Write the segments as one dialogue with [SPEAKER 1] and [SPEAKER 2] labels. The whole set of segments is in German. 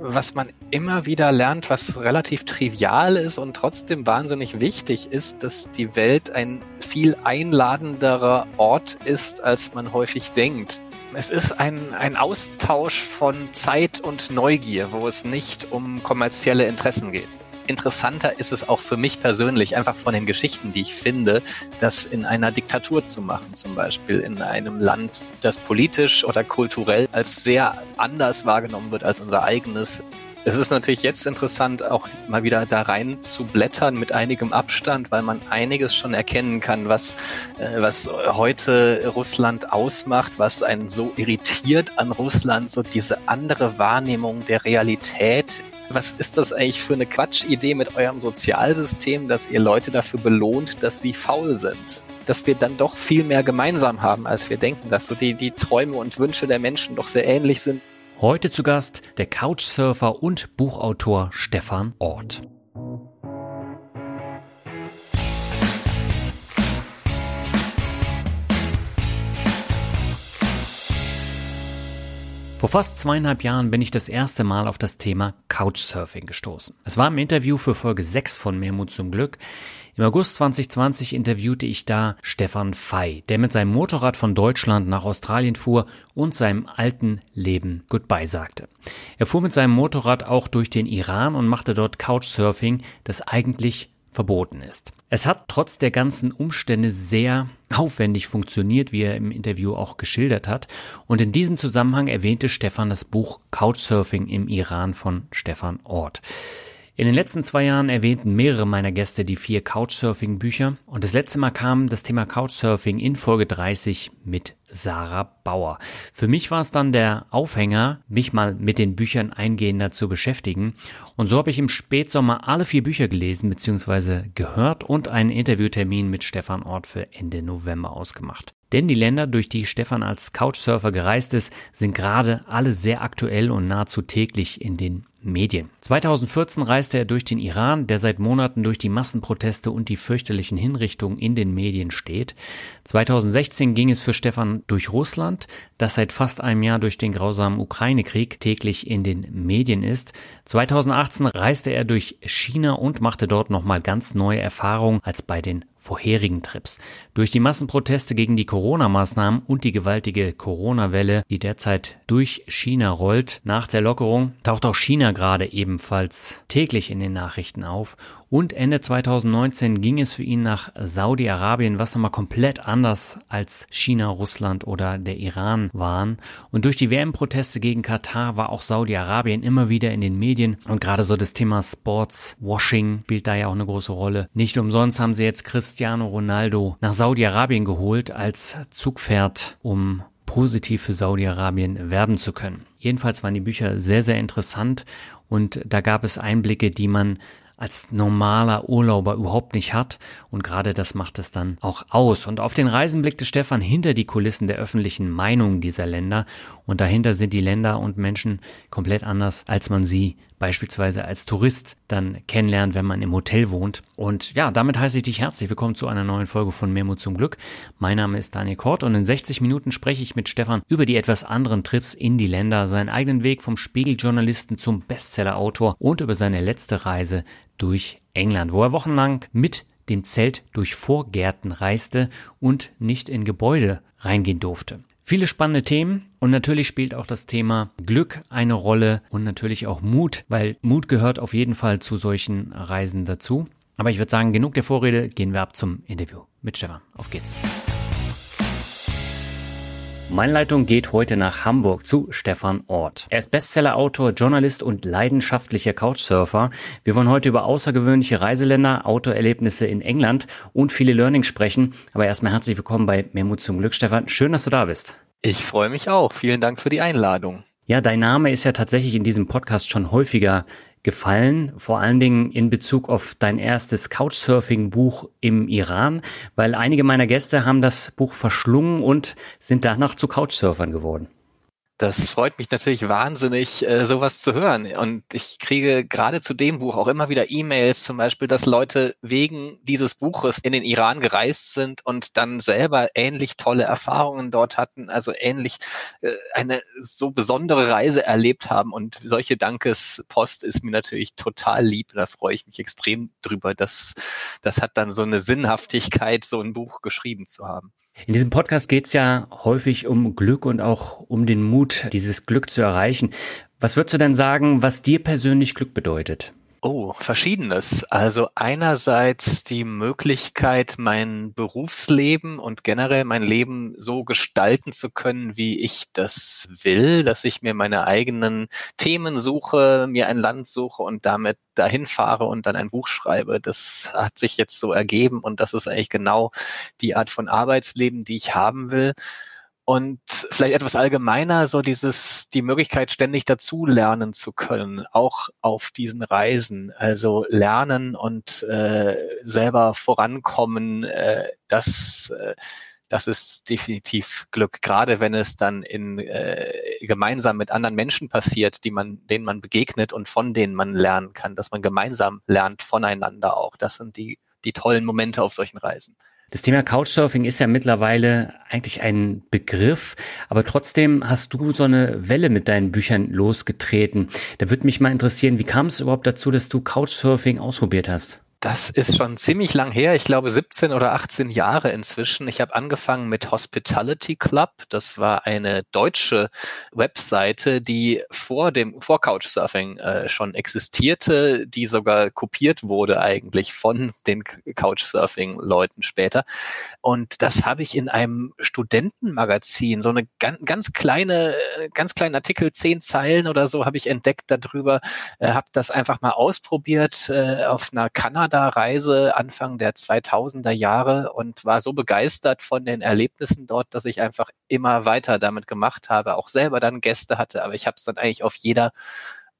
[SPEAKER 1] Was man immer wieder lernt, was relativ trivial ist und trotzdem wahnsinnig wichtig ist, dass die Welt ein viel einladenderer Ort ist, als man häufig denkt. Es ist ein, ein Austausch von Zeit und Neugier, wo es nicht um kommerzielle Interessen geht. Interessanter ist es auch für mich persönlich, einfach von den Geschichten, die ich finde, das in einer Diktatur zu machen, zum Beispiel in einem Land, das politisch oder kulturell als sehr anders wahrgenommen wird als unser eigenes. Es ist natürlich jetzt interessant, auch mal wieder da rein zu blättern mit einigem Abstand, weil man einiges schon erkennen kann, was, äh, was heute Russland ausmacht, was einen so irritiert an Russland, so diese andere Wahrnehmung der Realität. Was ist das eigentlich für eine Quatschidee mit eurem Sozialsystem, dass ihr Leute dafür belohnt, dass sie faul sind? dass wir dann doch viel mehr gemeinsam haben, als wir denken, dass so die, die Träume und Wünsche der Menschen doch sehr ähnlich sind.
[SPEAKER 2] Heute zu Gast der Couchsurfer und Buchautor Stefan Ort. Vor fast zweieinhalb Jahren bin ich das erste Mal auf das Thema Couchsurfing gestoßen. Es war im Interview für Folge 6 von Mehrmut zum Glück. Im August 2020 interviewte ich da Stefan Fey, der mit seinem Motorrad von Deutschland nach Australien fuhr und seinem alten Leben Goodbye sagte. Er fuhr mit seinem Motorrad auch durch den Iran und machte dort Couchsurfing, das eigentlich verboten ist. Es hat trotz der ganzen Umstände sehr aufwendig funktioniert, wie er im Interview auch geschildert hat. Und in diesem Zusammenhang erwähnte Stefan das Buch Couchsurfing im Iran von Stefan Ort. In den letzten zwei Jahren erwähnten mehrere meiner Gäste die vier Couchsurfing-Bücher und das letzte Mal kam das Thema Couchsurfing in Folge 30 mit Sarah Bauer. Für mich war es dann der Aufhänger, mich mal mit den Büchern eingehender zu beschäftigen. Und so habe ich im Spätsommer alle vier Bücher gelesen bzw. gehört und einen Interviewtermin mit Stefan Ort für Ende November ausgemacht. Denn die Länder, durch die Stefan als Couchsurfer gereist ist, sind gerade alle sehr aktuell und nahezu täglich in den Medien. 2014 reiste er durch den Iran, der seit Monaten durch die Massenproteste und die fürchterlichen Hinrichtungen in den Medien steht. 2016 ging es für Stefan durch Russland, das seit fast einem Jahr durch den grausamen Ukraine-Krieg täglich in den Medien ist. 2018 reiste er durch China und machte dort nochmal ganz neue Erfahrungen als bei den vorherigen Trips. Durch die Massenproteste gegen die Corona-Maßnahmen und die gewaltige Corona-Welle, die derzeit durch China rollt, nach der Lockerung taucht auch China gerade ebenfalls täglich in den Nachrichten auf. Und Ende 2019 ging es für ihn nach Saudi-Arabien, was nochmal komplett anders als China, Russland oder der Iran waren. Und durch die WM-Proteste gegen Katar war auch Saudi-Arabien immer wieder in den Medien. Und gerade so das Thema Sports-Washing spielt da ja auch eine große Rolle. Nicht umsonst haben sie jetzt Cristiano Ronaldo nach Saudi-Arabien geholt als Zugpferd, um positiv für Saudi-Arabien werben zu können. Jedenfalls waren die Bücher sehr, sehr interessant und da gab es Einblicke, die man als normaler Urlauber überhaupt nicht hat. Und gerade das macht es dann auch aus. Und auf den Reisen blickte Stefan hinter die Kulissen der öffentlichen Meinung dieser Länder. Und dahinter sind die Länder und Menschen komplett anders, als man sie beispielsweise als Tourist dann kennenlernt, wenn man im Hotel wohnt. Und ja, damit heiße ich dich herzlich willkommen zu einer neuen Folge von Memo zum Glück. Mein Name ist Daniel Kort und in 60 Minuten spreche ich mit Stefan über die etwas anderen Trips in die Länder, seinen eigenen Weg vom Spiegeljournalisten zum Bestsellerautor und über seine letzte Reise durch England, wo er wochenlang mit dem Zelt durch Vorgärten reiste und nicht in Gebäude reingehen durfte. Viele spannende Themen und natürlich spielt auch das Thema Glück eine Rolle und natürlich auch Mut, weil Mut gehört auf jeden Fall zu solchen Reisen dazu. Aber ich würde sagen, genug der Vorrede, gehen wir ab zum Interview mit Stefan. Auf geht's. Meine Leitung geht heute nach Hamburg zu Stefan Ort. Er ist Bestsellerautor, Journalist und leidenschaftlicher Couchsurfer. Wir wollen heute über außergewöhnliche Reiseländer, Autoerlebnisse in England und viele Learnings sprechen. Aber erstmal herzlich willkommen bei Mehrmut zum Glück, Stefan. Schön, dass du da bist.
[SPEAKER 1] Ich freue mich auch. Vielen Dank für die Einladung.
[SPEAKER 2] Ja, dein Name ist ja tatsächlich in diesem Podcast schon häufiger gefallen, vor allen Dingen in Bezug auf dein erstes Couchsurfing-Buch im Iran, weil einige meiner Gäste haben das Buch verschlungen und sind danach zu Couchsurfern geworden.
[SPEAKER 1] Das freut mich natürlich wahnsinnig, äh, sowas zu hören. Und ich kriege gerade zu dem Buch auch immer wieder E-Mails, zum Beispiel, dass Leute wegen dieses Buches in den Iran gereist sind und dann selber ähnlich tolle Erfahrungen dort hatten, also ähnlich äh, eine so besondere Reise erlebt haben. Und solche Dankespost ist mir natürlich total lieb. Da freue ich mich extrem drüber. dass das hat dann so eine Sinnhaftigkeit, so ein Buch geschrieben zu haben.
[SPEAKER 2] In diesem Podcast geht es ja häufig um Glück und auch um den Mut, dieses Glück zu erreichen. Was würdest du denn sagen, was dir persönlich Glück bedeutet?
[SPEAKER 1] Oh, verschiedenes. Also einerseits die Möglichkeit, mein Berufsleben und generell mein Leben so gestalten zu können, wie ich das will, dass ich mir meine eigenen Themen suche, mir ein Land suche und damit dahin fahre und dann ein Buch schreibe. Das hat sich jetzt so ergeben und das ist eigentlich genau die Art von Arbeitsleben, die ich haben will. Und vielleicht etwas allgemeiner, so dieses, die Möglichkeit, ständig dazu lernen zu können, auch auf diesen Reisen. Also lernen und äh, selber vorankommen, äh, das, äh, das ist definitiv Glück, gerade wenn es dann in äh, gemeinsam mit anderen Menschen passiert, die man, denen man begegnet und von denen man lernen kann, dass man gemeinsam lernt voneinander auch. Das sind die, die tollen Momente auf solchen Reisen.
[SPEAKER 2] Das Thema Couchsurfing ist ja mittlerweile eigentlich ein Begriff, aber trotzdem hast du so eine Welle mit deinen Büchern losgetreten. Da würde mich mal interessieren, wie kam es überhaupt dazu, dass du Couchsurfing ausprobiert hast?
[SPEAKER 1] Das ist schon ziemlich lang her. Ich glaube 17 oder 18 Jahre inzwischen. Ich habe angefangen mit Hospitality Club. Das war eine deutsche Webseite, die vor dem vor Couchsurfing äh, schon existierte, die sogar kopiert wurde eigentlich von den Couchsurfing-Leuten später. Und das habe ich in einem Studentenmagazin, so eine ganz, ganz kleine, ganz kleinen Artikel, zehn Zeilen oder so, habe ich entdeckt darüber, äh, habe das einfach mal ausprobiert äh, auf einer Kanada Kanada-Reise Anfang der 2000er Jahre und war so begeistert von den Erlebnissen dort, dass ich einfach immer weiter damit gemacht habe, auch selber dann Gäste hatte, aber ich habe es dann eigentlich auf jeder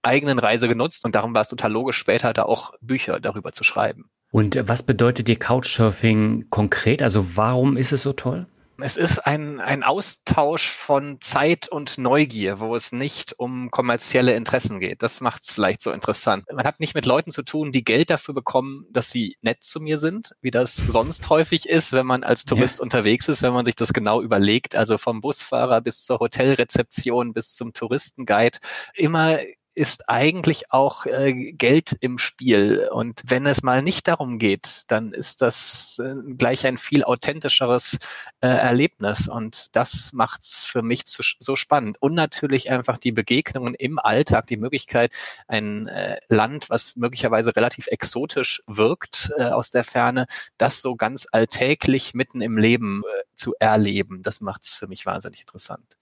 [SPEAKER 1] eigenen Reise genutzt und darum war es total logisch, später da auch Bücher darüber zu schreiben.
[SPEAKER 2] Und was bedeutet dir Couchsurfing konkret? Also warum ist es so toll?
[SPEAKER 1] Es ist ein, ein Austausch von Zeit und Neugier, wo es nicht um kommerzielle Interessen geht. Das macht es vielleicht so interessant. Man hat nicht mit Leuten zu tun, die Geld dafür bekommen, dass sie nett zu mir sind, wie das sonst häufig ist, wenn man als Tourist ja. unterwegs ist, wenn man sich das genau überlegt. Also vom Busfahrer bis zur Hotelrezeption bis zum Touristenguide. Immer ist eigentlich auch äh, Geld im Spiel. Und wenn es mal nicht darum geht, dann ist das äh, gleich ein viel authentischeres äh, Erlebnis. Und das macht's für mich zu, so spannend. Und natürlich einfach die Begegnungen im Alltag, die Möglichkeit, ein äh, Land, was möglicherweise relativ exotisch wirkt äh, aus der Ferne, das so ganz alltäglich mitten im Leben äh, zu erleben. Das macht's für mich wahnsinnig interessant.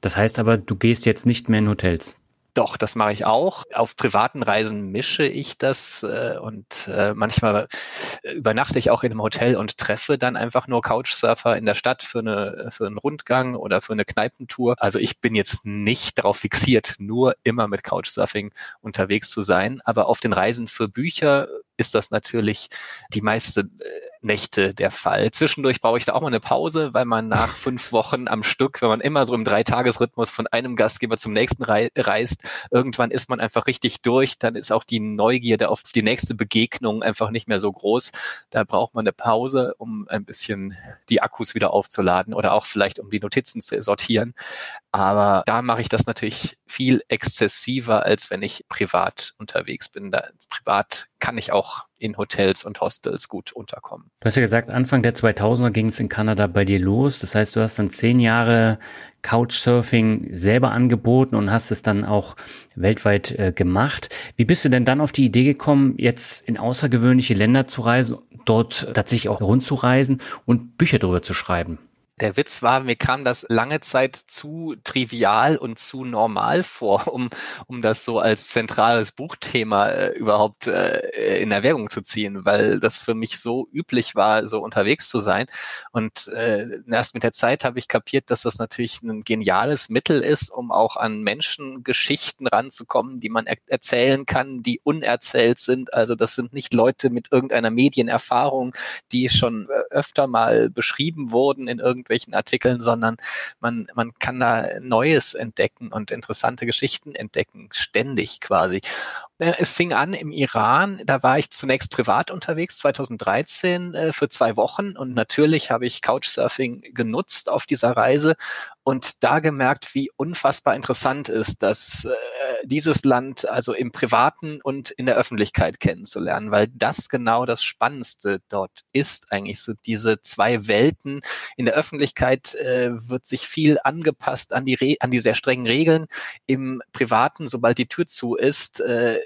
[SPEAKER 2] Das heißt aber, du gehst jetzt nicht mehr in Hotels.
[SPEAKER 1] Doch, das mache ich auch. Auf privaten Reisen mische ich das äh, und äh, manchmal übernachte ich auch in einem Hotel und treffe dann einfach nur Couchsurfer in der Stadt für, eine, für einen Rundgang oder für eine Kneipentour. Also ich bin jetzt nicht darauf fixiert, nur immer mit Couchsurfing unterwegs zu sein. Aber auf den Reisen für Bücher ist das natürlich die meiste äh, Nächte der Fall. Zwischendurch brauche ich da auch mal eine Pause, weil man nach fünf Wochen am Stück, wenn man immer so im Dreitagesrhythmus von einem Gastgeber zum nächsten rei reist, irgendwann ist man einfach richtig durch. Dann ist auch die Neugierde auf die nächste Begegnung einfach nicht mehr so groß. Da braucht man eine Pause, um ein bisschen die Akkus wieder aufzuladen oder auch vielleicht um die Notizen zu sortieren. Aber da mache ich das natürlich viel exzessiver, als wenn ich privat unterwegs bin. Da, privat kann ich auch in Hotels und Hostels gut unterkommen.
[SPEAKER 2] Du hast ja gesagt, Anfang der 2000er ging es in Kanada bei dir los. Das heißt, du hast dann zehn Jahre Couchsurfing selber angeboten und hast es dann auch weltweit äh, gemacht. Wie bist du denn dann auf die Idee gekommen, jetzt in außergewöhnliche Länder zu reisen, dort tatsächlich auch rundzureisen und Bücher darüber zu schreiben?
[SPEAKER 1] Der Witz war, mir kam das lange Zeit zu trivial und zu normal vor, um, um das so als zentrales Buchthema äh, überhaupt äh, in Erwägung zu ziehen, weil das für mich so üblich war, so unterwegs zu sein. Und äh, erst mit der Zeit habe ich kapiert, dass das natürlich ein geniales Mittel ist, um auch an Menschengeschichten ranzukommen, die man er erzählen kann, die unerzählt sind. Also das sind nicht Leute mit irgendeiner Medienerfahrung, die schon äh, öfter mal beschrieben wurden in irgendeinem irgendwelchen Artikeln, sondern man, man kann da Neues entdecken und interessante Geschichten entdecken, ständig quasi. Äh, es fing an im Iran, da war ich zunächst privat unterwegs, 2013 äh, für zwei Wochen und natürlich habe ich Couchsurfing genutzt auf dieser Reise und da gemerkt, wie unfassbar interessant ist, dass äh, dieses Land also im Privaten und in der Öffentlichkeit kennenzulernen, weil das genau das Spannendste dort ist, eigentlich so diese zwei Welten. In der Öffentlichkeit äh, wird sich viel angepasst an die, Re an die sehr strengen Regeln. Im Privaten, sobald die Tür zu ist, äh,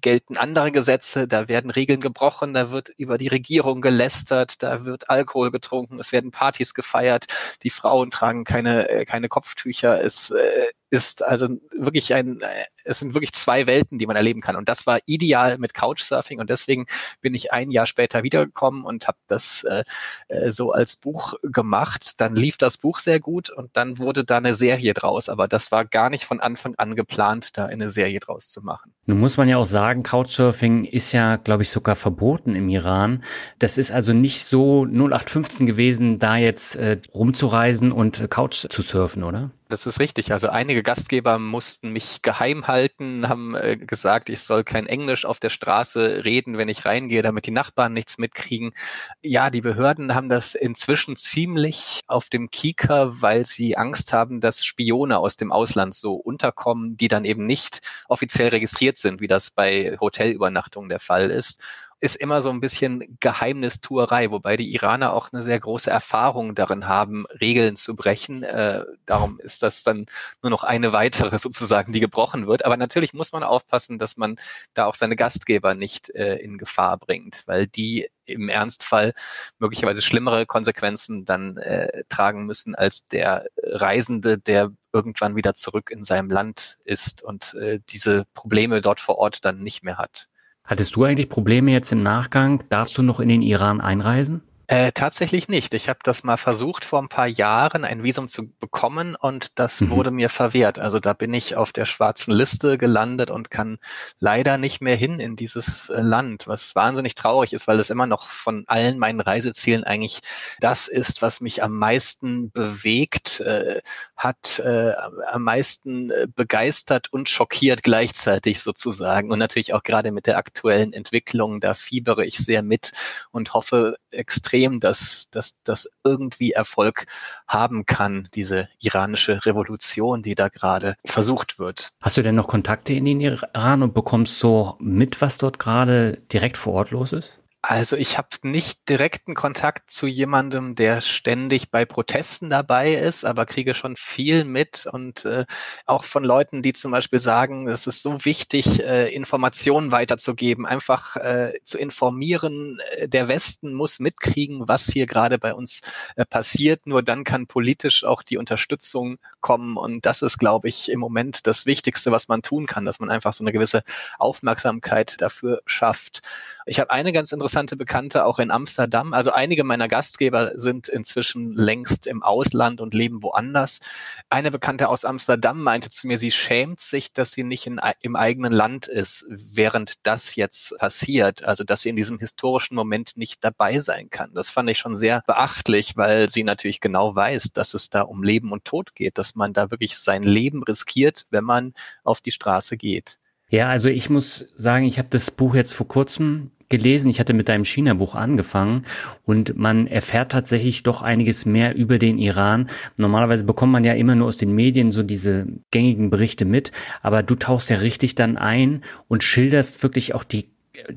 [SPEAKER 1] gelten andere Gesetze, da werden Regeln gebrochen, da wird über die Regierung gelästert, da wird Alkohol getrunken, es werden Partys gefeiert, die Frauen tragen keine, äh, keine Kopftücher, es äh, ist also wirklich ein, es sind wirklich zwei Welten, die man erleben kann. Und das war ideal mit Couchsurfing und deswegen bin ich ein Jahr später wiedergekommen und habe das äh, äh, so als Buch gemacht. Dann lief das Buch sehr gut und dann wurde da eine Serie draus. Aber das war gar nicht von Anfang an geplant, da eine Serie draus zu machen.
[SPEAKER 2] Nun muss man ja auch sagen, Couchsurfing ist ja, glaube ich, sogar verboten im Iran. Das ist also nicht so 0815 gewesen, da jetzt äh, rumzureisen und Couch zu surfen, oder?
[SPEAKER 1] Das ist richtig. Also einige Gastgeber mussten mich geheim halten, haben äh, gesagt, ich soll kein Englisch auf der Straße reden, wenn ich reingehe, damit die Nachbarn nichts mitkriegen. Ja, die Behörden haben das inzwischen ziemlich auf dem Kieker, weil sie Angst haben, dass Spione aus dem Ausland so unterkommen, die dann eben nicht offiziell registriert sind, wie das bei Hotelübernachtungen der Fall ist ist immer so ein bisschen Geheimnistuerei, wobei die Iraner auch eine sehr große Erfahrung darin haben, Regeln zu brechen. Äh, darum ist das dann nur noch eine weitere sozusagen, die gebrochen wird. Aber natürlich muss man aufpassen, dass man da auch seine Gastgeber nicht äh, in Gefahr bringt, weil die im Ernstfall möglicherweise schlimmere Konsequenzen dann äh, tragen müssen als der Reisende, der irgendwann wieder zurück in seinem Land ist und äh, diese Probleme dort vor Ort dann nicht mehr hat.
[SPEAKER 2] Hattest du eigentlich Probleme jetzt im Nachgang? Darfst du noch in den Iran einreisen?
[SPEAKER 1] Äh, tatsächlich nicht. Ich habe das mal versucht, vor ein paar Jahren ein Visum zu bekommen und das mhm. wurde mir verwehrt. Also da bin ich auf der schwarzen Liste gelandet und kann leider nicht mehr hin in dieses äh, Land, was wahnsinnig traurig ist, weil es immer noch von allen meinen Reisezielen eigentlich das ist, was mich am meisten bewegt, äh, hat äh, am meisten äh, begeistert und schockiert gleichzeitig sozusagen. Und natürlich auch gerade mit der aktuellen Entwicklung, da fiebere ich sehr mit und hoffe extrem extrem, dass, dass das irgendwie Erfolg haben kann, diese iranische Revolution, die da gerade versucht wird.
[SPEAKER 2] Hast du denn noch Kontakte in den Iran und bekommst so mit, was dort gerade direkt vor Ort los ist?
[SPEAKER 1] Also ich habe nicht direkten Kontakt zu jemandem, der ständig bei Protesten dabei ist, aber kriege schon viel mit und äh, auch von Leuten, die zum Beispiel sagen, es ist so wichtig, äh, Informationen weiterzugeben, einfach äh, zu informieren. Äh, der Westen muss mitkriegen, was hier gerade bei uns äh, passiert. Nur dann kann politisch auch die Unterstützung kommen und das ist, glaube ich, im Moment das Wichtigste, was man tun kann, dass man einfach so eine gewisse Aufmerksamkeit dafür schafft. Ich habe eine ganz interessante Bekannte auch in Amsterdam. Also einige meiner Gastgeber sind inzwischen längst im Ausland und leben woanders. Eine Bekannte aus Amsterdam meinte zu mir, sie schämt sich, dass sie nicht in, im eigenen Land ist, während das jetzt passiert. Also dass sie in diesem historischen Moment nicht dabei sein kann. Das fand ich schon sehr beachtlich, weil sie natürlich genau weiß, dass es da um Leben und Tod geht, dass man da wirklich sein Leben riskiert, wenn man auf die Straße geht.
[SPEAKER 2] Ja, also ich muss sagen, ich habe das Buch jetzt vor kurzem gelesen. Ich hatte mit deinem China-Buch angefangen und man erfährt tatsächlich doch einiges mehr über den Iran. Normalerweise bekommt man ja immer nur aus den Medien so diese gängigen Berichte mit, aber du tauchst ja richtig dann ein und schilderst wirklich auch die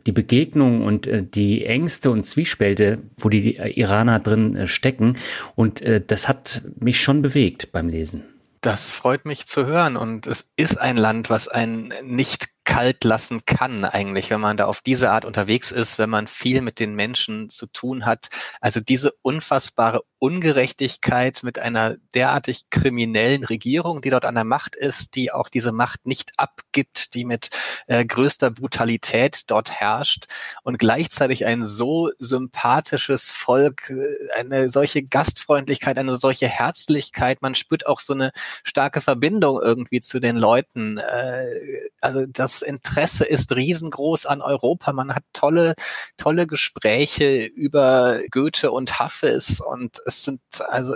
[SPEAKER 2] die Begegnung und äh, die Ängste und Zwiespälte, wo die Iraner drin äh, stecken. Und äh, das hat mich schon bewegt beim Lesen.
[SPEAKER 1] Das freut mich zu hören. Und es ist ein Land, was einen nicht kalt lassen kann eigentlich, wenn man da auf diese Art unterwegs ist, wenn man viel mit den Menschen zu tun hat. Also diese unfassbare Ungerechtigkeit mit einer derartig kriminellen Regierung, die dort an der Macht ist, die auch diese Macht nicht abgibt, die mit äh, größter Brutalität dort herrscht und gleichzeitig ein so sympathisches Volk, äh, eine solche Gastfreundlichkeit, eine solche Herzlichkeit. Man spürt auch so eine starke Verbindung irgendwie zu den Leuten. Äh, also das Interesse ist riesengroß an Europa. Man hat tolle, tolle Gespräche über Goethe und Haffes und es sind also,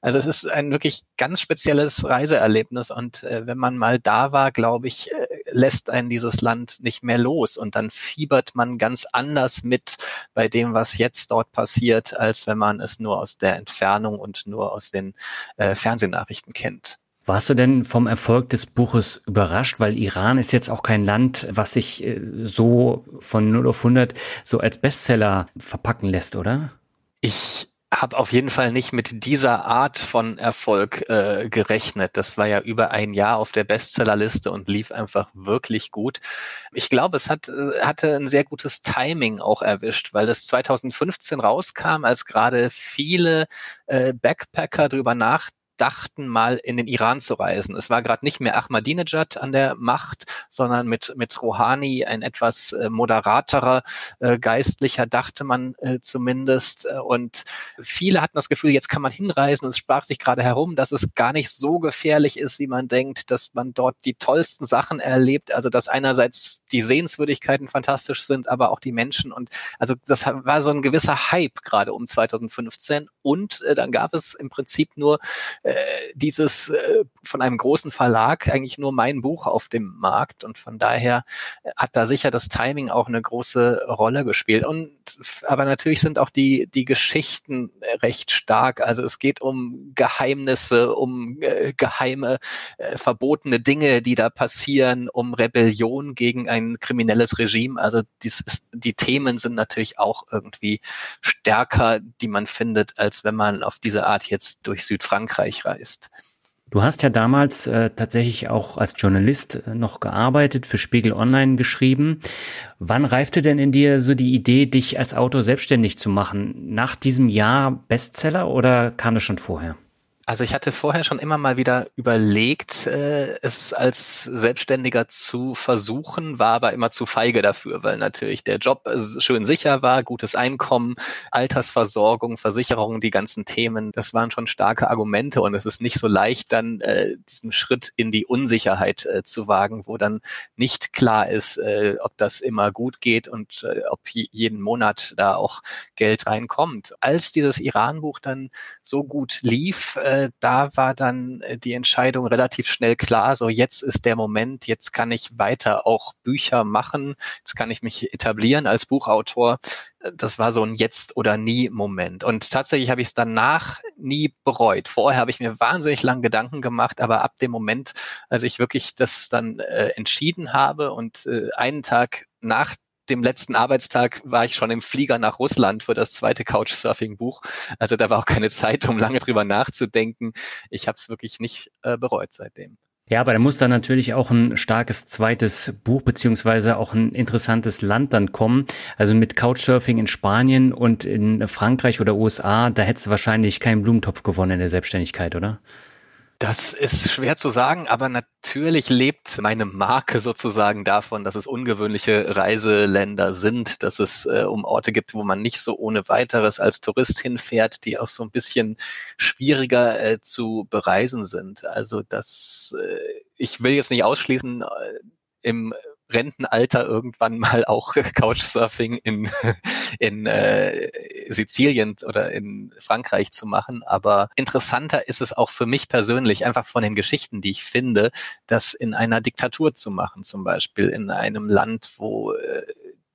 [SPEAKER 1] also es ist ein wirklich ganz spezielles Reiseerlebnis und äh, wenn man mal da war, glaube ich, äh, lässt einen dieses Land nicht mehr los und dann fiebert man ganz anders mit bei dem, was jetzt dort passiert, als wenn man es nur aus der Entfernung und nur aus den äh, Fernsehnachrichten kennt.
[SPEAKER 2] Warst du denn vom Erfolg des Buches überrascht? Weil Iran ist jetzt auch kein Land, was sich äh, so von 0 auf 100 so als Bestseller verpacken lässt, oder?
[SPEAKER 1] Ich habe auf jeden Fall nicht mit dieser Art von Erfolg äh, gerechnet. Das war ja über ein Jahr auf der Bestsellerliste und lief einfach wirklich gut. Ich glaube, es hat, äh, hatte ein sehr gutes Timing auch erwischt, weil es 2015 rauskam, als gerade viele äh, Backpacker drüber nach dachten, mal in den Iran zu reisen. Es war gerade nicht mehr Ahmadinejad an der Macht, sondern mit, mit Rouhani ein etwas äh, moderaterer äh, Geistlicher, dachte man äh, zumindest. Und viele hatten das Gefühl, jetzt kann man hinreisen. Es sprach sich gerade herum, dass es gar nicht so gefährlich ist, wie man denkt, dass man dort die tollsten Sachen erlebt. Also, dass einerseits die Sehenswürdigkeiten fantastisch sind, aber auch die Menschen. Und also, das war so ein gewisser Hype gerade um 2015. Und äh, dann gab es im Prinzip nur äh, dieses äh, von einem großen Verlag eigentlich nur mein Buch auf dem Markt und von daher äh, hat da sicher das Timing auch eine große Rolle gespielt. Und aber natürlich sind auch die die Geschichten recht stark. Also es geht um Geheimnisse, um äh, geheime äh, verbotene Dinge, die da passieren, um Rebellion gegen ein kriminelles Regime. Also dies ist, die Themen sind natürlich auch irgendwie stärker, die man findet, als wenn man auf diese Art jetzt durch Südfrankreich reist.
[SPEAKER 2] Du hast ja damals äh, tatsächlich auch als Journalist äh, noch gearbeitet, für Spiegel Online geschrieben. Wann reifte denn in dir so die Idee, dich als Autor selbstständig zu machen? Nach diesem Jahr Bestseller oder kam das schon vorher?
[SPEAKER 1] Also ich hatte vorher schon immer mal wieder überlegt, äh, es als Selbstständiger zu versuchen, war aber immer zu feige dafür, weil natürlich der Job schön sicher war, gutes Einkommen, Altersversorgung, Versicherung, die ganzen Themen, das waren schon starke Argumente und es ist nicht so leicht, dann äh, diesen Schritt in die Unsicherheit äh, zu wagen, wo dann nicht klar ist, äh, ob das immer gut geht und äh, ob jeden Monat da auch Geld reinkommt. Als dieses Iran-Buch dann so gut lief, äh, äh, da war dann äh, die Entscheidung relativ schnell klar, so jetzt ist der Moment, jetzt kann ich weiter auch Bücher machen, jetzt kann ich mich etablieren als Buchautor. Äh, das war so ein Jetzt oder nie Moment. Und tatsächlich habe ich es danach nie bereut. Vorher habe ich mir wahnsinnig lang Gedanken gemacht, aber ab dem Moment, als ich wirklich das dann äh, entschieden habe und äh, einen Tag nach dem letzten Arbeitstag war ich schon im Flieger nach Russland für das zweite Couchsurfing-Buch. Also da war auch keine Zeit, um lange drüber nachzudenken. Ich habe es wirklich nicht äh, bereut seitdem.
[SPEAKER 2] Ja, aber da muss dann natürlich auch ein starkes zweites Buch beziehungsweise auch ein interessantes Land dann kommen. Also mit Couchsurfing in Spanien und in Frankreich oder USA, da hättest du wahrscheinlich keinen Blumentopf gewonnen in der Selbstständigkeit, oder?
[SPEAKER 1] Das ist schwer zu sagen, aber natürlich lebt meine Marke sozusagen davon, dass es ungewöhnliche Reiseländer sind, dass es äh, um Orte gibt, wo man nicht so ohne weiteres als Tourist hinfährt, die auch so ein bisschen schwieriger äh, zu bereisen sind. Also das, äh, ich will jetzt nicht ausschließen, äh, im Rentenalter irgendwann mal auch Couchsurfing in, in äh, Sizilien oder in Frankreich zu machen. Aber interessanter ist es auch für mich persönlich, einfach von den Geschichten, die ich finde, das in einer Diktatur zu machen, zum Beispiel in einem Land, wo äh,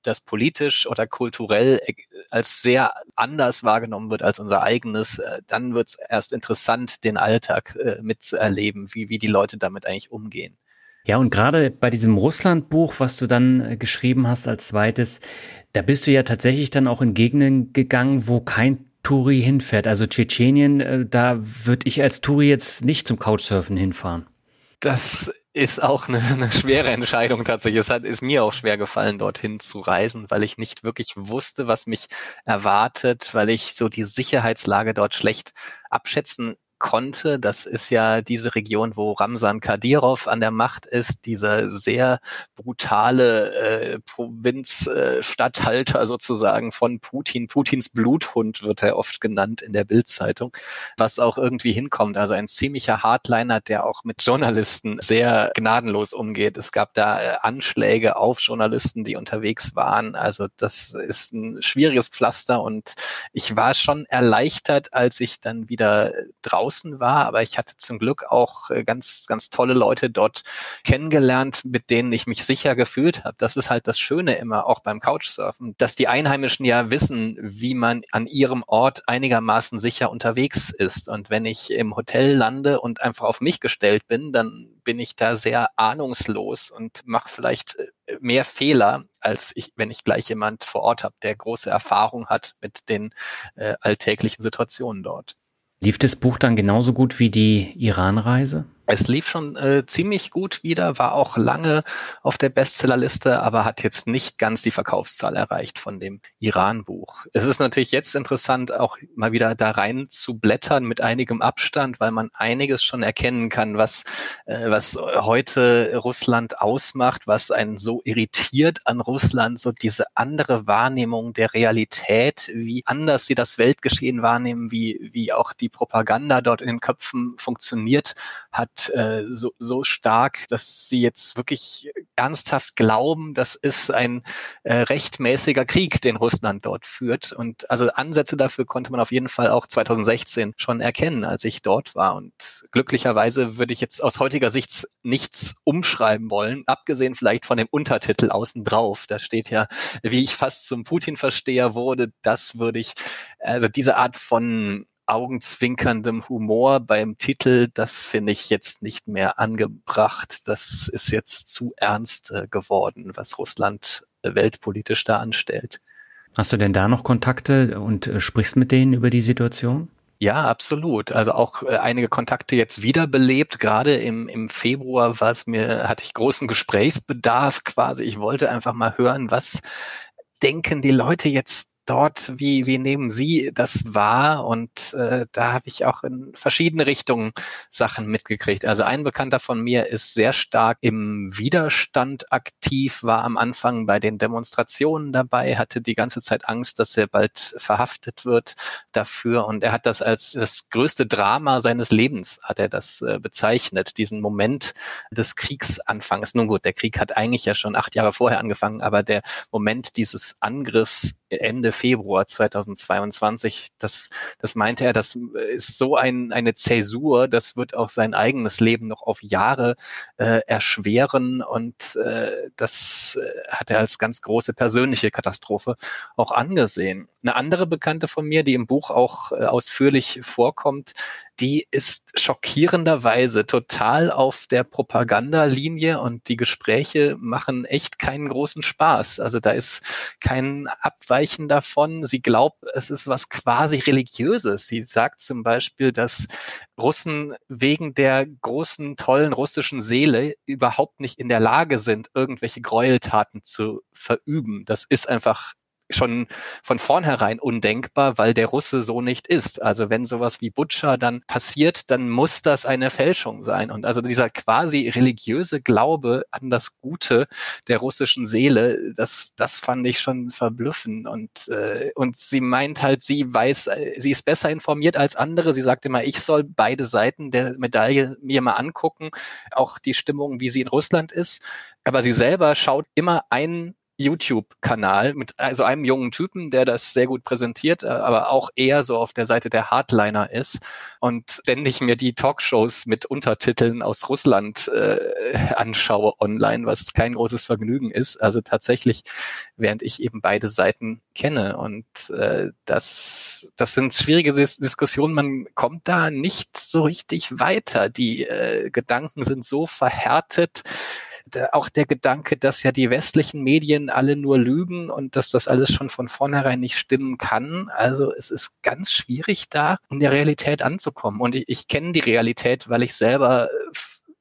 [SPEAKER 1] das politisch oder kulturell äh, als sehr anders wahrgenommen wird als unser eigenes, äh, dann wird es erst interessant, den Alltag äh, mitzuerleben, wie, wie die Leute damit eigentlich umgehen.
[SPEAKER 2] Ja, und gerade bei diesem Russland-Buch, was du dann äh, geschrieben hast als zweites, da bist du ja tatsächlich dann auch in Gegenden gegangen, wo kein Touri hinfährt. Also Tschetschenien, äh, da würde ich als Touri jetzt nicht zum Couchsurfen hinfahren.
[SPEAKER 1] Das ist auch eine, eine schwere Entscheidung tatsächlich. Es hat, ist mir auch schwer gefallen, dorthin zu reisen, weil ich nicht wirklich wusste, was mich erwartet, weil ich so die Sicherheitslage dort schlecht abschätzen konnte. Das ist ja diese Region, wo Ramsan Kadyrov an der Macht ist, dieser sehr brutale äh, Provinzstatthalter äh, sozusagen von Putin. Putins Bluthund wird er oft genannt in der Bildzeitung, was auch irgendwie hinkommt. Also ein ziemlicher Hardliner, der auch mit Journalisten sehr gnadenlos umgeht. Es gab da äh, Anschläge auf Journalisten, die unterwegs waren. Also das ist ein schwieriges Pflaster und ich war schon erleichtert, als ich dann wieder draußen draußen war, aber ich hatte zum Glück auch äh, ganz, ganz tolle Leute dort kennengelernt, mit denen ich mich sicher gefühlt habe. Das ist halt das Schöne immer auch beim Couchsurfen, dass die Einheimischen ja wissen, wie man an ihrem Ort einigermaßen sicher unterwegs ist. Und wenn ich im Hotel lande und einfach auf mich gestellt bin, dann bin ich da sehr ahnungslos und mache vielleicht äh, mehr Fehler, als ich, wenn ich gleich jemand vor Ort habe, der große Erfahrung hat mit den äh, alltäglichen Situationen dort.
[SPEAKER 2] Lief das Buch dann genauso gut wie die Iran-Reise?
[SPEAKER 1] Es lief schon äh, ziemlich gut wieder, war auch lange auf der Bestsellerliste, aber hat jetzt nicht ganz die Verkaufszahl erreicht von dem Iran-Buch. Es ist natürlich jetzt interessant, auch mal wieder da rein zu blättern mit einigem Abstand, weil man einiges schon erkennen kann, was, äh, was heute Russland ausmacht, was einen so irritiert an Russland, so diese andere Wahrnehmung der Realität, wie anders sie das Weltgeschehen wahrnehmen, wie, wie auch die Propaganda dort in den Köpfen funktioniert hat äh, so, so stark, dass sie jetzt wirklich ernsthaft glauben, das ist ein äh, rechtmäßiger Krieg, den Russland dort führt. Und also Ansätze dafür konnte man auf jeden Fall auch 2016 schon erkennen, als ich dort war. Und glücklicherweise würde ich jetzt aus heutiger Sicht nichts umschreiben wollen, abgesehen vielleicht von dem Untertitel außen drauf. Da steht ja, wie ich fast zum Putin-Versteher wurde, das würde ich, also diese Art von augenzwinkerndem Humor beim Titel, das finde ich jetzt nicht mehr angebracht. Das ist jetzt zu ernst äh, geworden, was Russland äh, weltpolitisch da anstellt.
[SPEAKER 2] Hast du denn da noch Kontakte und äh, sprichst mit denen über die Situation?
[SPEAKER 1] Ja, absolut. Also auch äh, einige Kontakte jetzt wiederbelebt. Gerade im, im Februar war es mir, hatte ich großen Gesprächsbedarf quasi. Ich wollte einfach mal hören, was denken die Leute jetzt dort, wie, wie nehmen Sie das wahr? Und äh, da habe ich auch in verschiedene Richtungen Sachen mitgekriegt. Also ein Bekannter von mir ist sehr stark im Widerstand aktiv, war am Anfang bei den Demonstrationen dabei, hatte die ganze Zeit Angst, dass er bald verhaftet wird dafür. Und er hat das als das größte Drama seines Lebens, hat er das äh, bezeichnet, diesen Moment des Kriegsanfangs. Nun gut, der Krieg hat eigentlich ja schon acht Jahre vorher angefangen, aber der Moment dieses Angriffs Ende Februar 2022. Das, das meinte er, das ist so ein, eine Zäsur, das wird auch sein eigenes Leben noch auf Jahre äh, erschweren und äh, das äh, hat er als ganz große persönliche Katastrophe auch angesehen. Eine andere Bekannte von mir, die im Buch auch äh, ausführlich vorkommt, die ist schockierenderweise total auf der Propagandalinie und die Gespräche machen echt keinen großen Spaß. Also da ist kein Abweichen davon. Sie glaubt, es ist was quasi religiöses. Sie sagt zum Beispiel, dass Russen wegen der großen, tollen russischen Seele überhaupt nicht in der Lage sind, irgendwelche Gräueltaten zu verüben. Das ist einfach schon von vornherein undenkbar, weil der Russe so nicht ist. Also wenn sowas wie Butcher dann passiert, dann muss das eine Fälschung sein. Und also dieser quasi religiöse Glaube an das Gute der russischen Seele, das, das fand ich schon verblüffend. Und, äh, und sie meint halt, sie weiß, sie ist besser informiert als andere. Sie sagt immer, ich soll beide Seiten der Medaille mir mal angucken, auch die Stimmung, wie sie in Russland ist. Aber sie selber schaut immer einen YouTube-Kanal mit also einem jungen Typen, der das sehr gut präsentiert, äh, aber auch eher so auf der Seite der Hardliner ist und ständig mir die Talkshows mit Untertiteln aus Russland äh, anschaue online, was kein großes Vergnügen ist. Also tatsächlich, während ich eben beide Seiten kenne und äh, das das sind schwierige Dis Diskussionen. Man kommt da nicht so richtig weiter. Die äh, Gedanken sind so verhärtet auch der Gedanke, dass ja die westlichen Medien alle nur lügen und dass das alles schon von vornherein nicht stimmen kann. Also es ist ganz schwierig da in der Realität anzukommen. Und ich, ich kenne die Realität, weil ich selber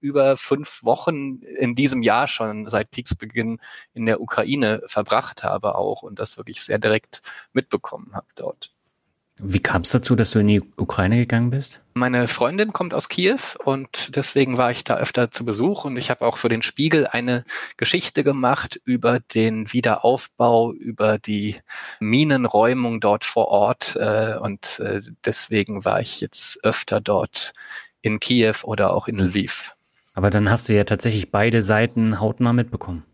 [SPEAKER 1] über fünf Wochen in diesem Jahr schon seit Kriegsbeginn in der Ukraine verbracht habe auch und das wirklich sehr direkt mitbekommen habe dort.
[SPEAKER 2] Wie kam es dazu, dass du in die Ukraine gegangen bist?
[SPEAKER 1] Meine Freundin kommt aus Kiew und deswegen war ich da öfter zu Besuch und ich habe auch für den Spiegel eine Geschichte gemacht über den Wiederaufbau, über die Minenräumung dort vor Ort äh, und äh, deswegen war ich jetzt öfter dort in Kiew oder auch in Lviv.
[SPEAKER 2] Aber dann hast du ja tatsächlich beide Seiten hautnah mitbekommen.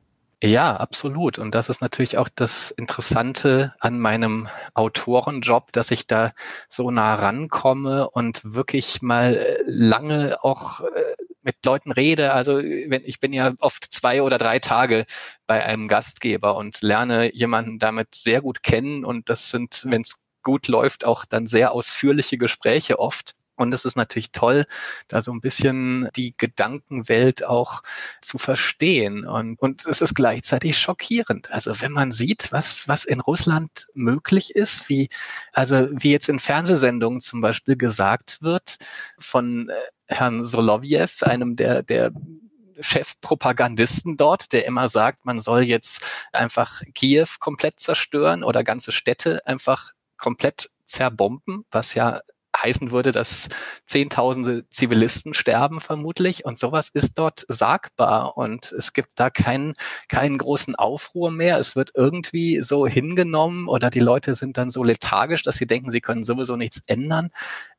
[SPEAKER 1] Ja, absolut. Und das ist natürlich auch das Interessante an meinem Autorenjob, dass ich da so nah rankomme und wirklich mal äh, lange auch äh, mit Leuten rede. Also wenn, ich bin ja oft zwei oder drei Tage bei einem Gastgeber und lerne jemanden damit sehr gut kennen. Und das sind, wenn es gut läuft, auch dann sehr ausführliche Gespräche oft. Und es ist natürlich toll, da so ein bisschen die Gedankenwelt auch zu verstehen. Und, und es ist gleichzeitig schockierend. Also wenn man sieht, was, was in Russland möglich ist, wie, also wie jetzt in Fernsehsendungen zum Beispiel gesagt wird von äh, Herrn Solovjew, einem der, der Chefpropagandisten dort, der immer sagt, man soll jetzt einfach Kiew komplett zerstören oder ganze Städte einfach komplett zerbomben, was ja heißen würde, dass Zehntausende Zivilisten sterben vermutlich und sowas ist dort sagbar und es gibt da keinen, keinen großen Aufruhr mehr. Es wird irgendwie so hingenommen oder die Leute sind dann so lethargisch, dass sie denken, sie können sowieso nichts ändern.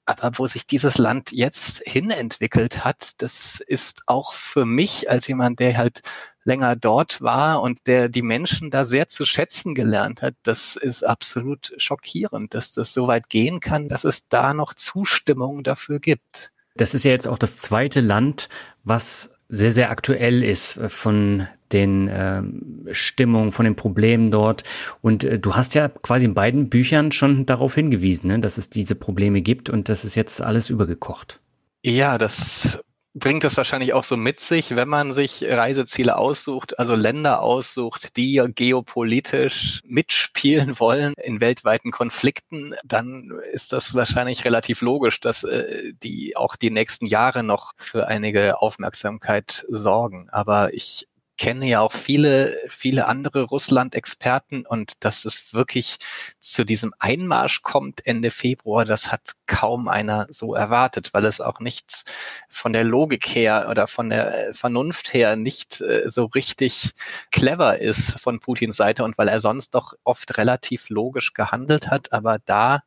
[SPEAKER 1] Aber wo sich dieses Land jetzt hinentwickelt hat, das ist auch für mich als jemand, der halt länger dort war und der die Menschen da sehr zu schätzen gelernt hat, das ist absolut schockierend, dass das so weit gehen kann, dass es da noch Zustimmung dafür gibt.
[SPEAKER 2] Das ist ja jetzt auch das zweite Land, was sehr, sehr aktuell ist von den äh, Stimmungen, von den Problemen dort. Und äh, du hast ja quasi in beiden Büchern schon darauf hingewiesen, ne, dass es diese Probleme gibt und das ist jetzt alles übergekocht.
[SPEAKER 1] Ja, das bringt es wahrscheinlich auch so mit sich, wenn man sich Reiseziele aussucht, also Länder aussucht, die geopolitisch mitspielen wollen in weltweiten Konflikten, dann ist das wahrscheinlich relativ logisch, dass äh, die auch die nächsten Jahre noch für einige Aufmerksamkeit sorgen. Aber ich kenne ja auch viele, viele andere Russland-Experten und dass es wirklich zu diesem Einmarsch kommt Ende Februar, das hat kaum einer so erwartet, weil es auch nichts von der Logik her oder von der Vernunft her nicht äh, so richtig clever ist von Putins Seite und weil er sonst doch oft relativ logisch gehandelt hat, aber da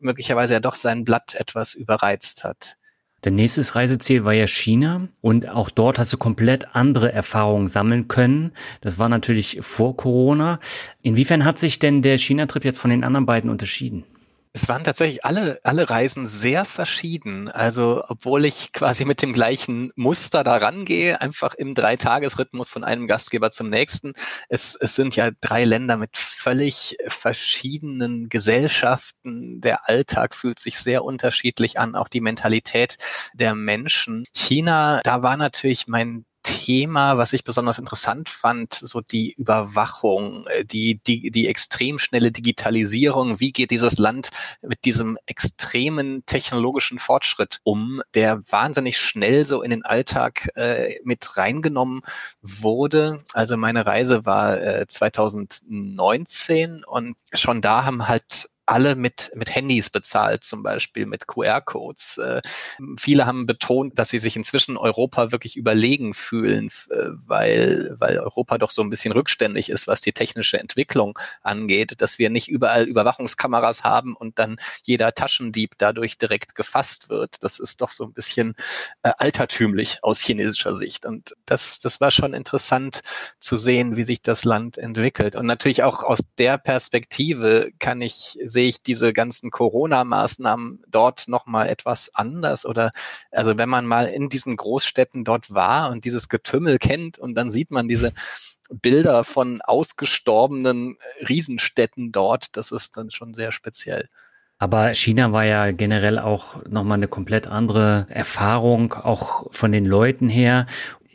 [SPEAKER 1] möglicherweise ja doch sein Blatt etwas überreizt hat.
[SPEAKER 2] Dein nächstes Reiseziel war ja China und auch dort hast du komplett andere Erfahrungen sammeln können. Das war natürlich vor Corona. Inwiefern hat sich denn der China-Trip jetzt von den anderen beiden unterschieden?
[SPEAKER 1] Es waren tatsächlich alle, alle Reisen sehr verschieden. Also, obwohl ich quasi mit dem gleichen Muster da rangehe, einfach im Dreitagesrhythmus von einem Gastgeber zum nächsten. Es, es sind ja drei Länder mit völlig verschiedenen Gesellschaften. Der Alltag fühlt sich sehr unterschiedlich an, auch die Mentalität der Menschen. China, da war natürlich mein Thema, was ich besonders interessant fand, so die Überwachung, äh, die, die, die extrem schnelle Digitalisierung. Wie geht dieses Land mit diesem extremen technologischen Fortschritt um, der wahnsinnig schnell so in den Alltag äh, mit reingenommen wurde. Also meine Reise war äh, 2019 und schon da haben halt alle mit, mit Handys bezahlt, zum Beispiel mit QR-Codes. Äh, viele haben betont, dass sie sich inzwischen Europa wirklich überlegen fühlen, äh, weil, weil Europa doch so ein bisschen rückständig ist, was die technische Entwicklung angeht, dass wir nicht überall Überwachungskameras haben und dann jeder Taschendieb dadurch direkt gefasst wird. Das ist doch so ein bisschen äh, altertümlich aus chinesischer Sicht. Und das, das war schon interessant zu sehen, wie sich das Land entwickelt. Und natürlich auch aus der Perspektive kann ich sehen, sehe ich diese ganzen Corona-Maßnahmen dort nochmal etwas anders oder also wenn man mal in diesen Großstädten dort war und dieses Getümmel kennt und dann sieht man diese Bilder von ausgestorbenen Riesenstädten dort, das ist dann schon sehr speziell.
[SPEAKER 2] Aber China war ja generell auch nochmal eine komplett andere Erfahrung, auch von den Leuten her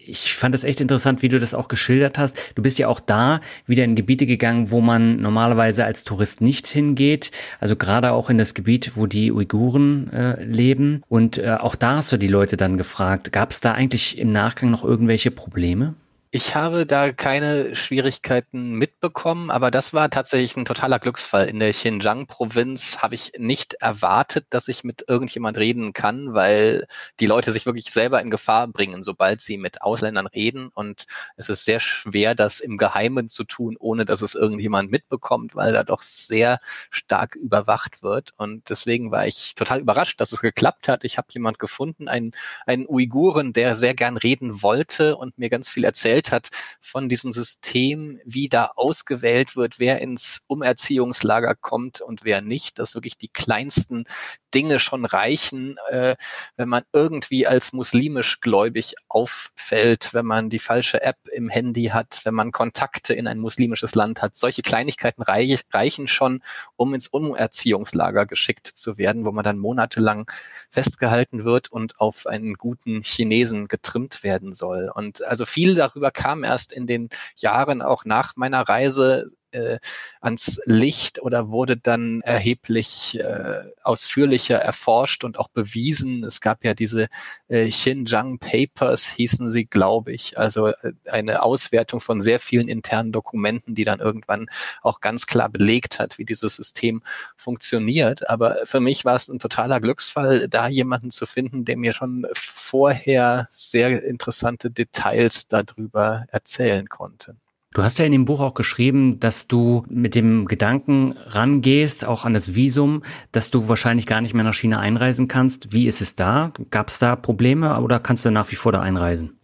[SPEAKER 2] ich fand es echt interessant, wie du das auch geschildert hast. Du bist ja auch da wieder in Gebiete gegangen, wo man normalerweise als Tourist nicht hingeht. Also gerade auch in das Gebiet, wo die Uiguren äh, leben. Und äh, auch da hast du die Leute dann gefragt. Gab es da eigentlich im Nachgang noch irgendwelche Probleme?
[SPEAKER 1] Ich habe da keine Schwierigkeiten mitbekommen, aber das war tatsächlich ein totaler Glücksfall. In der Xinjiang-Provinz habe ich nicht erwartet, dass ich mit irgendjemand reden kann, weil die Leute sich wirklich selber in Gefahr bringen, sobald sie mit Ausländern reden. Und es ist sehr schwer, das im Geheimen zu tun, ohne dass es irgendjemand mitbekommt, weil da doch sehr stark überwacht wird. Und deswegen war ich total überrascht, dass es geklappt hat. Ich habe jemand gefunden, einen, einen Uiguren, der sehr gern reden wollte und mir ganz viel erzählt erzählt hat von diesem System, wie da ausgewählt wird, wer ins Umerziehungslager kommt und wer nicht, dass wirklich die kleinsten Dinge schon reichen, äh, wenn man irgendwie als muslimisch gläubig auffällt, wenn man die falsche App im Handy hat, wenn man Kontakte in ein muslimisches Land hat. Solche Kleinigkeiten reich, reichen schon, um ins Umerziehungslager geschickt zu werden, wo man dann monatelang festgehalten wird und auf einen guten Chinesen getrimmt werden soll. Und also viel darüber kam erst in den Jahren auch nach meiner Reise äh, ans Licht oder wurde dann erheblich äh, ausführlicher erforscht und auch bewiesen. Es gab ja diese äh, Xinjiang Papers, hießen sie, glaube ich, also äh, eine Auswertung von sehr vielen internen Dokumenten, die dann irgendwann auch ganz klar belegt hat, wie dieses System funktioniert. Aber für mich war es ein totaler Glücksfall, da jemanden zu finden, der mir schon vorher sehr interessante Details darüber erzählen konnte.
[SPEAKER 2] Du hast ja in dem Buch auch geschrieben, dass du mit dem Gedanken rangehst, auch an das Visum, dass du wahrscheinlich gar nicht mehr nach China einreisen kannst. Wie ist es da? Gab es da Probleme oder kannst du nach wie vor da einreisen?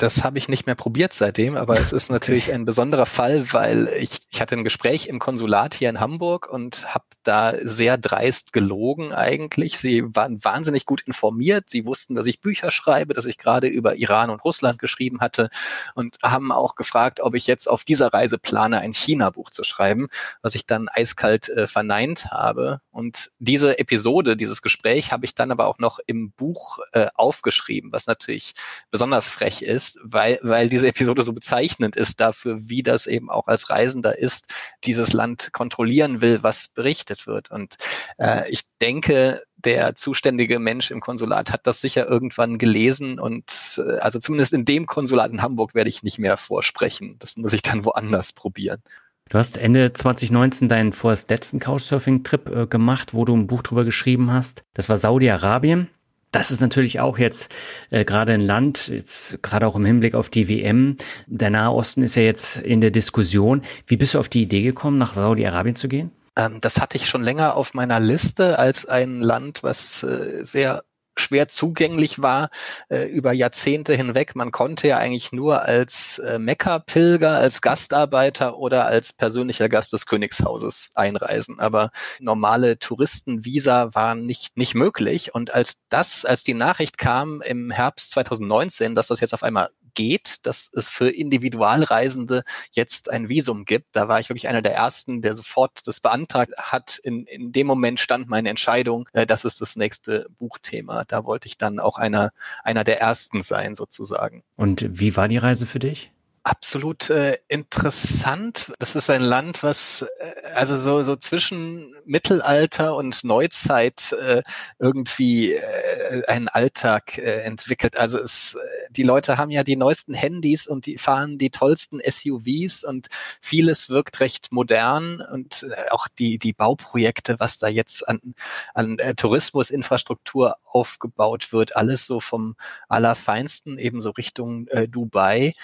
[SPEAKER 1] Das habe ich nicht mehr probiert seitdem, aber es ist natürlich ein besonderer Fall, weil ich, ich hatte ein Gespräch im Konsulat hier in Hamburg und habe da sehr dreist gelogen eigentlich. Sie waren wahnsinnig gut informiert. Sie wussten, dass ich Bücher schreibe, dass ich gerade über Iran und Russland geschrieben hatte und haben auch gefragt, ob ich jetzt auf dieser Reise plane, ein China-Buch zu schreiben, was ich dann eiskalt äh, verneint habe. Und diese Episode, dieses Gespräch habe ich dann aber auch noch im Buch äh, aufgeschrieben, was natürlich besonders frech ist weil, weil diese Episode so bezeichnend ist dafür, wie das eben auch als Reisender ist, dieses Land kontrollieren will, was berichtet wird. Und äh, ich denke, der zuständige Mensch im Konsulat hat das sicher irgendwann gelesen und äh, also zumindest in dem Konsulat in Hamburg werde ich nicht mehr vorsprechen. Das muss ich dann woanders probieren.
[SPEAKER 2] Du hast Ende 2019 deinen vorerst letzten Couchsurfing-Trip äh, gemacht, wo du ein Buch drüber geschrieben hast. Das war Saudi-Arabien. Das ist natürlich auch jetzt äh, gerade ein Land, jetzt, gerade auch im Hinblick auf die WM. Der Nahe Osten ist ja jetzt in der Diskussion. Wie bist du auf die Idee gekommen, nach Saudi-Arabien zu gehen?
[SPEAKER 1] Ähm, das hatte ich schon länger auf meiner Liste als ein Land, was äh, sehr schwer zugänglich war äh, über Jahrzehnte hinweg. Man konnte ja eigentlich nur als äh, Mekka-Pilger, als Gastarbeiter oder als persönlicher Gast des Königshauses einreisen. Aber normale Touristenvisa waren nicht, nicht möglich. Und als das, als die Nachricht kam im Herbst 2019, dass das jetzt auf einmal geht, dass es für Individualreisende jetzt ein Visum gibt. Da war ich wirklich einer der ersten, der sofort das beantragt hat. In, in dem Moment stand meine Entscheidung, äh, das ist das nächste Buchthema. Da wollte ich dann auch einer, einer der ersten sein, sozusagen.
[SPEAKER 2] Und wie war die Reise für dich?
[SPEAKER 1] Absolut äh, interessant. Das ist ein Land, was äh, also so, so zwischen Mittelalter und Neuzeit äh, irgendwie äh, einen Alltag äh, entwickelt. Also es, äh, die Leute haben ja die neuesten Handys und die fahren die tollsten SUVs und vieles wirkt recht modern und äh, auch die, die Bauprojekte, was da jetzt an, an äh, Tourismusinfrastruktur aufgebaut wird, alles so vom Allerfeinsten, eben so Richtung äh, Dubai.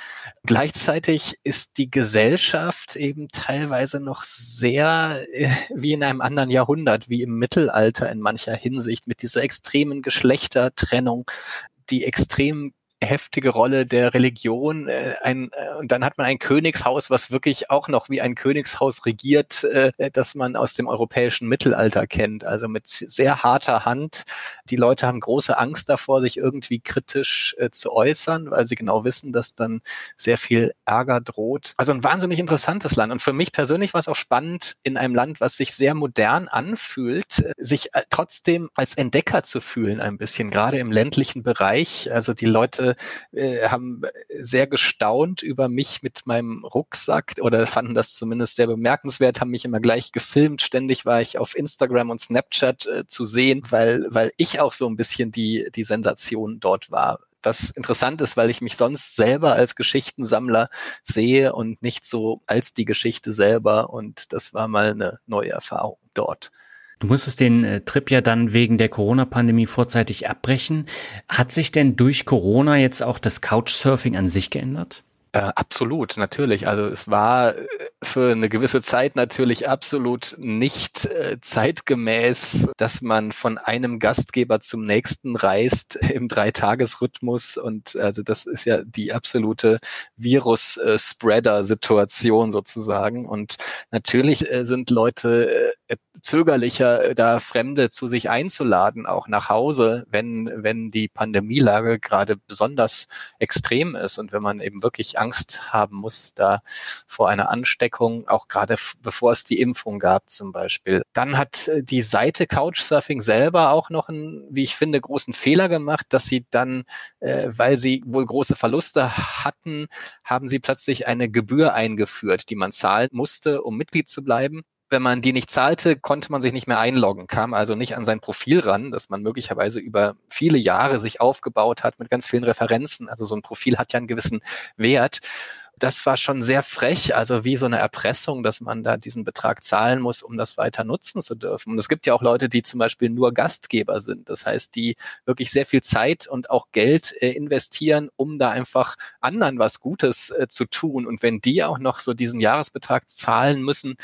[SPEAKER 1] Gleich Gleichzeitig ist die Gesellschaft eben teilweise noch sehr äh, wie in einem anderen Jahrhundert, wie im Mittelalter in mancher Hinsicht, mit dieser extremen Geschlechtertrennung, die extrem heftige Rolle der Religion. Äh, ein, äh, und dann hat man ein Königshaus, was wirklich auch noch wie ein Königshaus regiert, äh, das man aus dem europäischen Mittelalter kennt. Also mit sehr harter Hand. Die Leute haben große Angst davor, sich irgendwie kritisch äh, zu äußern, weil sie genau wissen, dass dann sehr viel Ärger droht. Also ein wahnsinnig interessantes Land. Und für mich persönlich war es auch spannend, in einem Land, was sich sehr modern anfühlt, äh, sich äh, trotzdem als Entdecker zu fühlen, ein bisschen, gerade im ländlichen Bereich. Also die Leute äh, haben sehr gestaunt über mich mit meinem Rucksack oder fanden das zumindest sehr bemerkenswert, haben mich immer gleich gefilmt. Ständig war ich auf Instagram und Snapchat äh, zu sehen, weil, weil ich auch so ein bisschen die, die Sensation dort war was interessant ist, weil ich mich sonst selber als Geschichtensammler sehe und nicht so als die Geschichte selber. Und das war mal eine neue Erfahrung dort.
[SPEAKER 2] Du musstest den äh, Trip ja dann wegen der Corona-Pandemie vorzeitig abbrechen. Hat sich denn durch Corona jetzt auch das Couchsurfing an sich geändert?
[SPEAKER 1] Äh, absolut, natürlich. Also es war äh, für eine gewisse Zeit natürlich absolut nicht äh, zeitgemäß, dass man von einem Gastgeber zum nächsten reist im Dreitagesrhythmus. Und also das ist ja die absolute Virus-Spreader-Situation sozusagen. Und natürlich äh, sind Leute äh, zögerlicher, da Fremde zu sich einzuladen, auch nach Hause, wenn, wenn die Pandemielage gerade besonders extrem ist und wenn man eben wirklich Angst haben muss da vor einer Ansteckung, auch gerade bevor es die Impfung gab zum Beispiel. Dann hat äh, die Seite Couchsurfing selber auch noch einen, wie ich finde, großen Fehler gemacht, dass sie dann, äh, weil sie wohl große Verluste hatten, haben sie plötzlich eine Gebühr eingeführt, die man zahlen musste, um Mitglied zu bleiben wenn man die nicht zahlte, konnte man sich nicht mehr einloggen, kam also nicht an sein Profil ran, das man möglicherweise über viele Jahre sich aufgebaut hat mit ganz vielen Referenzen. Also so ein Profil hat ja einen gewissen Wert. Das war schon sehr frech, also wie so eine Erpressung, dass man da diesen Betrag zahlen muss, um das weiter nutzen zu dürfen. Und es gibt ja auch Leute, die zum Beispiel nur Gastgeber sind. Das heißt, die wirklich sehr viel Zeit und auch Geld äh, investieren, um da einfach anderen was Gutes äh, zu tun. Und wenn die auch noch so diesen Jahresbetrag zahlen müssen,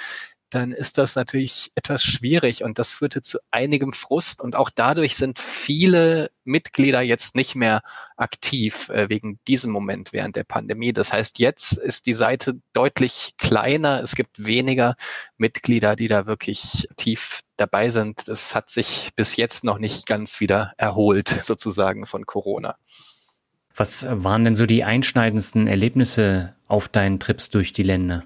[SPEAKER 1] dann ist das natürlich etwas schwierig und das führte zu einigem Frust und auch dadurch sind viele Mitglieder jetzt nicht mehr aktiv äh, wegen diesem Moment während der Pandemie. Das heißt, jetzt ist die Seite deutlich kleiner. Es gibt weniger Mitglieder, die da wirklich tief dabei sind. Das hat sich bis jetzt noch nicht ganz wieder erholt sozusagen von Corona.
[SPEAKER 2] Was waren denn so die einschneidendsten Erlebnisse auf deinen Trips durch die Länder?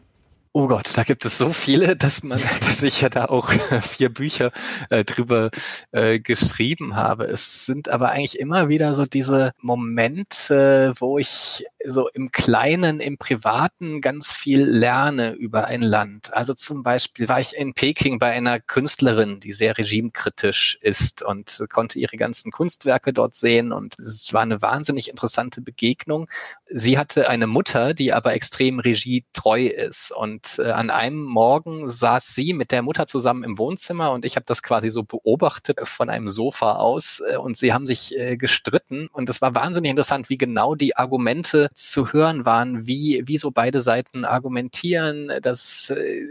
[SPEAKER 1] Oh Gott, da gibt es so viele, dass man, dass ich ja da auch vier Bücher äh, drüber äh, geschrieben habe. Es sind aber eigentlich immer wieder so diese Momente, wo ich so im Kleinen, im Privaten ganz viel lerne über ein Land. Also zum Beispiel war ich in Peking bei einer Künstlerin, die sehr regimekritisch ist und konnte ihre ganzen Kunstwerke dort sehen und es war eine wahnsinnig interessante Begegnung. Sie hatte eine Mutter, die aber extrem regietreu ist und äh, an einem Morgen saß sie mit der Mutter zusammen im Wohnzimmer und ich habe das quasi so beobachtet von einem Sofa aus äh, und sie haben sich äh, gestritten. Und es war wahnsinnig interessant, wie genau die Argumente zu hören waren, wie, wie so beide Seiten argumentieren, dass äh,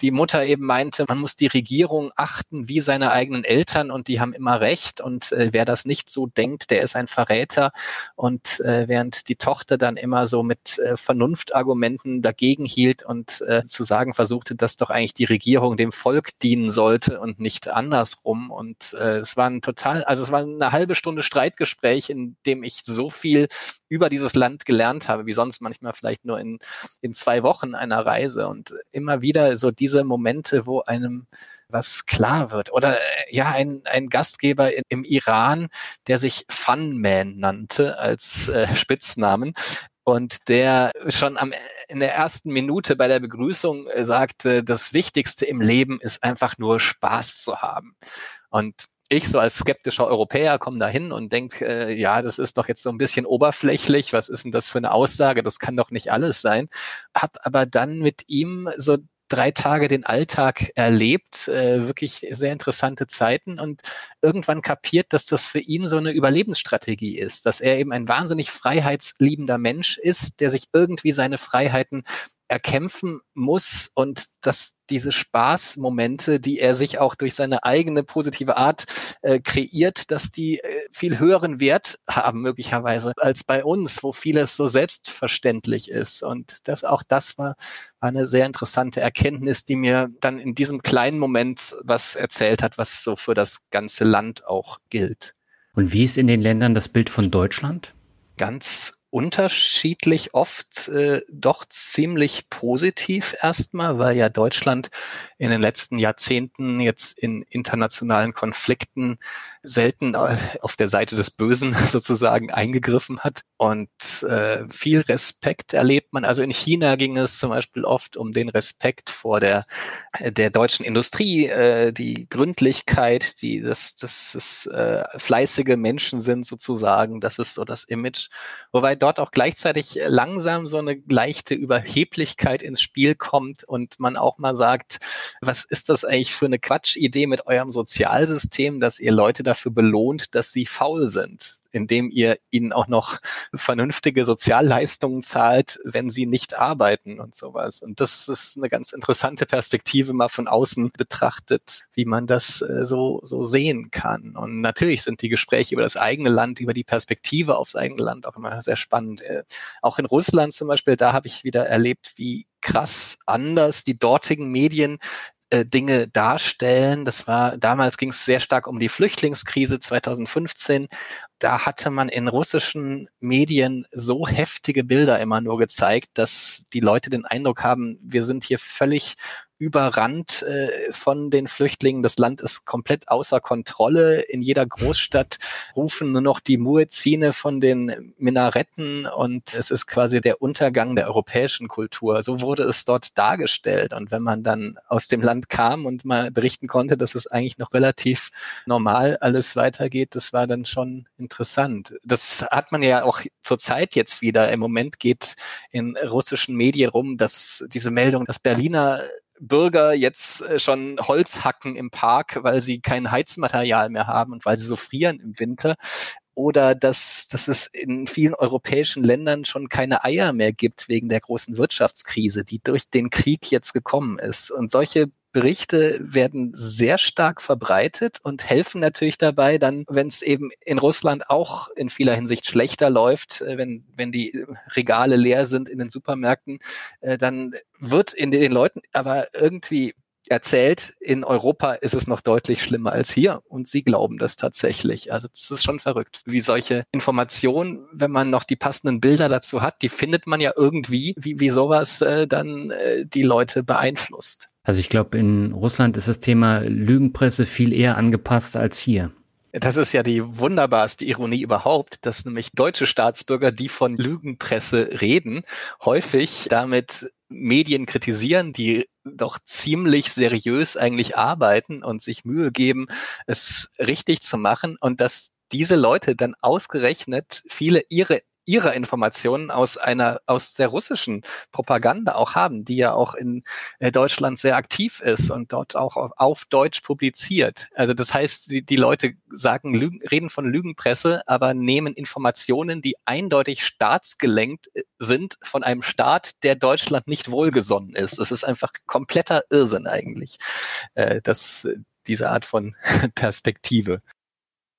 [SPEAKER 1] die Mutter eben meinte, man muss die Regierung achten wie seine eigenen Eltern und die haben immer recht. Und äh, wer das nicht so denkt, der ist ein Verräter. Und äh, während die Tochter dann immer so mit äh, Vernunftargumenten dagegen hielt und äh, zu sagen versuchte, dass doch eigentlich die Regierung dem Volk dienen sollte und nicht andersrum. Und äh, es war ein total, also es war eine halbe Stunde Streitgespräch, in dem ich so viel über dieses Land gelernt habe, wie sonst manchmal vielleicht nur in, in zwei Wochen einer Reise. Und immer wieder so diese Momente, wo einem was klar wird. Oder äh, ja, ein, ein Gastgeber in, im Iran, der sich Funman nannte als äh, Spitznamen und der schon am in der ersten Minute bei der Begrüßung äh, sagte, das Wichtigste im Leben ist einfach nur Spaß zu haben. Und ich so als skeptischer Europäer komme da hin und denke, äh, ja, das ist doch jetzt so ein bisschen oberflächlich, was ist denn das für eine Aussage, das kann doch nicht alles sein. Hab aber dann mit ihm so drei Tage den Alltag erlebt, äh, wirklich sehr interessante Zeiten und irgendwann kapiert, dass das für ihn so eine Überlebensstrategie ist, dass er eben ein wahnsinnig freiheitsliebender Mensch ist, der sich irgendwie seine Freiheiten erkämpfen muss und dass diese Spaßmomente, die er sich auch durch seine eigene positive Art äh, kreiert, dass die äh, viel höheren Wert haben möglicherweise als bei uns, wo vieles so selbstverständlich ist. Und das auch das war, war eine sehr interessante Erkenntnis, die mir dann in diesem kleinen Moment was erzählt hat, was so für das ganze Land auch gilt.
[SPEAKER 2] Und wie ist in den Ländern das Bild von Deutschland?
[SPEAKER 1] Ganz unterschiedlich, oft äh, doch ziemlich positiv erstmal, weil ja Deutschland in den letzten Jahrzehnten jetzt in internationalen Konflikten selten äh, auf der Seite des Bösen sozusagen eingegriffen hat. Und äh, viel Respekt erlebt man. Also in China ging es zum Beispiel oft um den Respekt vor der der deutschen Industrie, äh, die Gründlichkeit, die das das, das äh, fleißige Menschen sind sozusagen. Das ist so das Image. Wobei dort auch gleichzeitig langsam so eine leichte Überheblichkeit ins Spiel kommt und man auch mal sagt, was ist das eigentlich für eine Quatschidee mit eurem Sozialsystem, dass ihr Leute dafür belohnt, dass sie faul sind? indem ihr ihnen auch noch vernünftige Sozialleistungen zahlt, wenn sie nicht arbeiten und sowas. Und das ist eine ganz interessante Perspektive mal von außen betrachtet, wie man das äh, so, so sehen kann. Und natürlich sind die Gespräche über das eigene Land, über die Perspektive aufs eigene Land auch immer sehr spannend. Äh, auch in Russland zum Beispiel, da habe ich wieder erlebt, wie krass anders die dortigen Medien äh, Dinge darstellen. Das war damals ging es sehr stark um die Flüchtlingskrise 2015. Da hatte man in russischen Medien so heftige Bilder immer nur gezeigt, dass die Leute den Eindruck haben, wir sind hier völlig überrannt äh, von den Flüchtlingen. Das Land ist komplett außer Kontrolle. In jeder Großstadt rufen nur noch die Muezzine von den Minaretten und es ist quasi der Untergang der europäischen Kultur. So wurde es dort dargestellt. Und wenn man dann aus dem Land kam und mal berichten konnte, dass es eigentlich noch relativ normal alles weitergeht, das war dann schon interessant. Das hat man ja auch zur Zeit jetzt wieder. Im Moment geht in russischen Medien rum, dass diese Meldung, dass Berliner Bürger jetzt äh, schon Holz hacken im Park, weil sie kein Heizmaterial mehr haben und weil sie so frieren im Winter. Oder dass, dass es in vielen europäischen Ländern schon keine Eier mehr gibt wegen der großen Wirtschaftskrise, die durch den Krieg jetzt gekommen ist. Und solche Berichte werden sehr stark verbreitet und helfen natürlich dabei, dann, wenn es eben in Russland auch in vieler Hinsicht schlechter läuft, äh, wenn, wenn die Regale leer sind in den Supermärkten, äh, dann wird in den Leuten aber irgendwie erzählt, in Europa ist es noch deutlich schlimmer als hier und sie glauben das tatsächlich. Also das ist schon verrückt, wie solche Informationen, wenn man noch die passenden Bilder dazu hat, die findet man ja irgendwie, wie, wie sowas äh, dann äh, die Leute beeinflusst.
[SPEAKER 2] Also ich glaube, in Russland ist das Thema Lügenpresse viel eher angepasst als hier.
[SPEAKER 1] Das ist ja die wunderbarste Ironie überhaupt, dass nämlich deutsche Staatsbürger, die von Lügenpresse reden, häufig damit Medien kritisieren, die doch ziemlich seriös eigentlich arbeiten und sich Mühe geben, es richtig zu machen und dass diese Leute dann ausgerechnet viele ihre ihrer Informationen aus einer, aus der russischen Propaganda auch haben, die ja auch in äh, Deutschland sehr aktiv ist und dort auch auf, auf Deutsch publiziert. Also das heißt, die, die Leute sagen, Lügen, reden von Lügenpresse, aber nehmen Informationen, die eindeutig staatsgelenkt äh, sind von einem Staat, der Deutschland nicht wohlgesonnen ist. Es ist einfach kompletter Irrsinn eigentlich, äh, dass diese Art von Perspektive.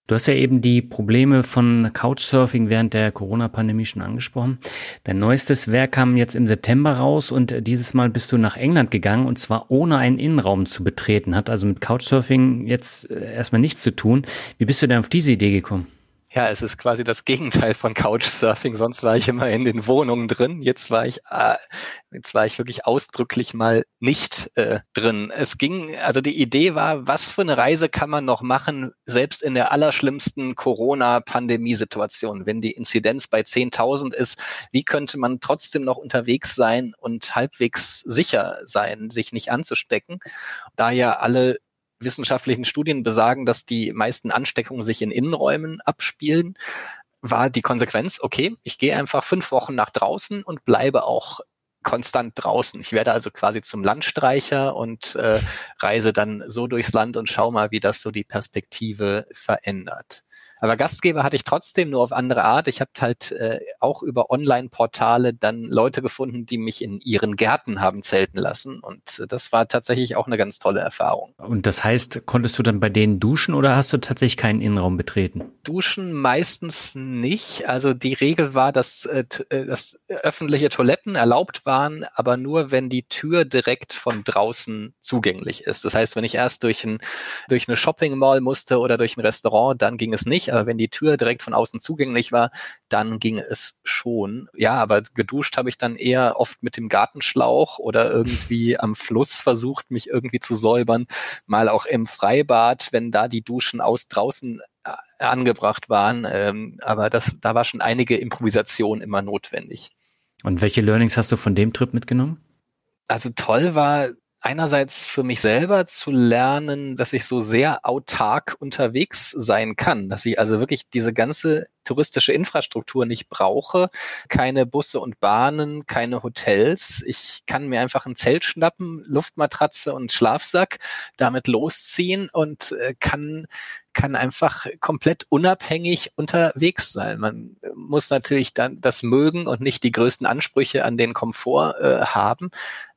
[SPEAKER 2] Du hast ja eben die Probleme von Couchsurfing während der Corona-Pandemie schon angesprochen. Dein neuestes Werk kam jetzt im September raus und dieses Mal bist du nach England gegangen und zwar ohne einen Innenraum zu betreten. Hat also mit Couchsurfing jetzt äh, erstmal nichts zu tun. Wie bist du denn auf diese Idee gekommen?
[SPEAKER 1] Ja, es ist quasi das Gegenteil von Couchsurfing. Sonst war ich immer in den Wohnungen drin. Jetzt war ich, äh, jetzt war ich wirklich ausdrücklich mal nicht äh, drin. Es ging, also die Idee war, was für eine Reise kann man noch machen, selbst in der allerschlimmsten Corona-Pandemie-Situation, wenn die Inzidenz bei 10.000 ist. Wie könnte man trotzdem noch unterwegs sein und halbwegs sicher sein, sich nicht anzustecken? Da ja alle wissenschaftlichen Studien besagen, dass die meisten Ansteckungen sich in Innenräumen abspielen, war die Konsequenz, okay, ich gehe einfach fünf Wochen nach draußen und bleibe auch konstant draußen. Ich werde also quasi zum Landstreicher und äh, reise dann so durchs Land und schau mal, wie das so die Perspektive verändert. Aber Gastgeber hatte ich trotzdem nur auf andere Art. Ich habe halt äh, auch über Online-Portale dann Leute gefunden, die mich in ihren Gärten haben zelten lassen. Und das war tatsächlich auch eine ganz tolle Erfahrung.
[SPEAKER 2] Und das heißt, konntest du dann bei denen duschen oder hast du tatsächlich keinen Innenraum betreten?
[SPEAKER 1] Duschen meistens nicht. Also die Regel war, dass, äh, äh dass öffentliche Toiletten erlaubt waren, aber nur, wenn die Tür direkt von draußen zugänglich ist. Das heißt, wenn ich erst durch, ein, durch eine Shopping Mall musste oder durch ein Restaurant, dann ging es nicht aber wenn die Tür direkt von außen zugänglich war, dann ging es schon. Ja, aber geduscht habe ich dann eher oft mit dem Gartenschlauch oder irgendwie am Fluss versucht, mich irgendwie zu säubern. Mal auch im Freibad, wenn da die Duschen aus draußen angebracht waren. Ähm, aber das, da war schon einige Improvisation immer notwendig.
[SPEAKER 2] Und welche Learnings hast du von dem Trip mitgenommen?
[SPEAKER 1] Also toll war einerseits für mich selber zu lernen, dass ich so sehr autark unterwegs sein kann, dass ich also wirklich diese ganze touristische Infrastruktur nicht brauche, keine Busse und Bahnen, keine Hotels. Ich kann mir einfach ein Zelt schnappen, Luftmatratze und Schlafsack, damit losziehen und äh, kann kann einfach komplett unabhängig unterwegs sein. Man muss natürlich dann das mögen und nicht die größten Ansprüche an den Komfort äh, haben.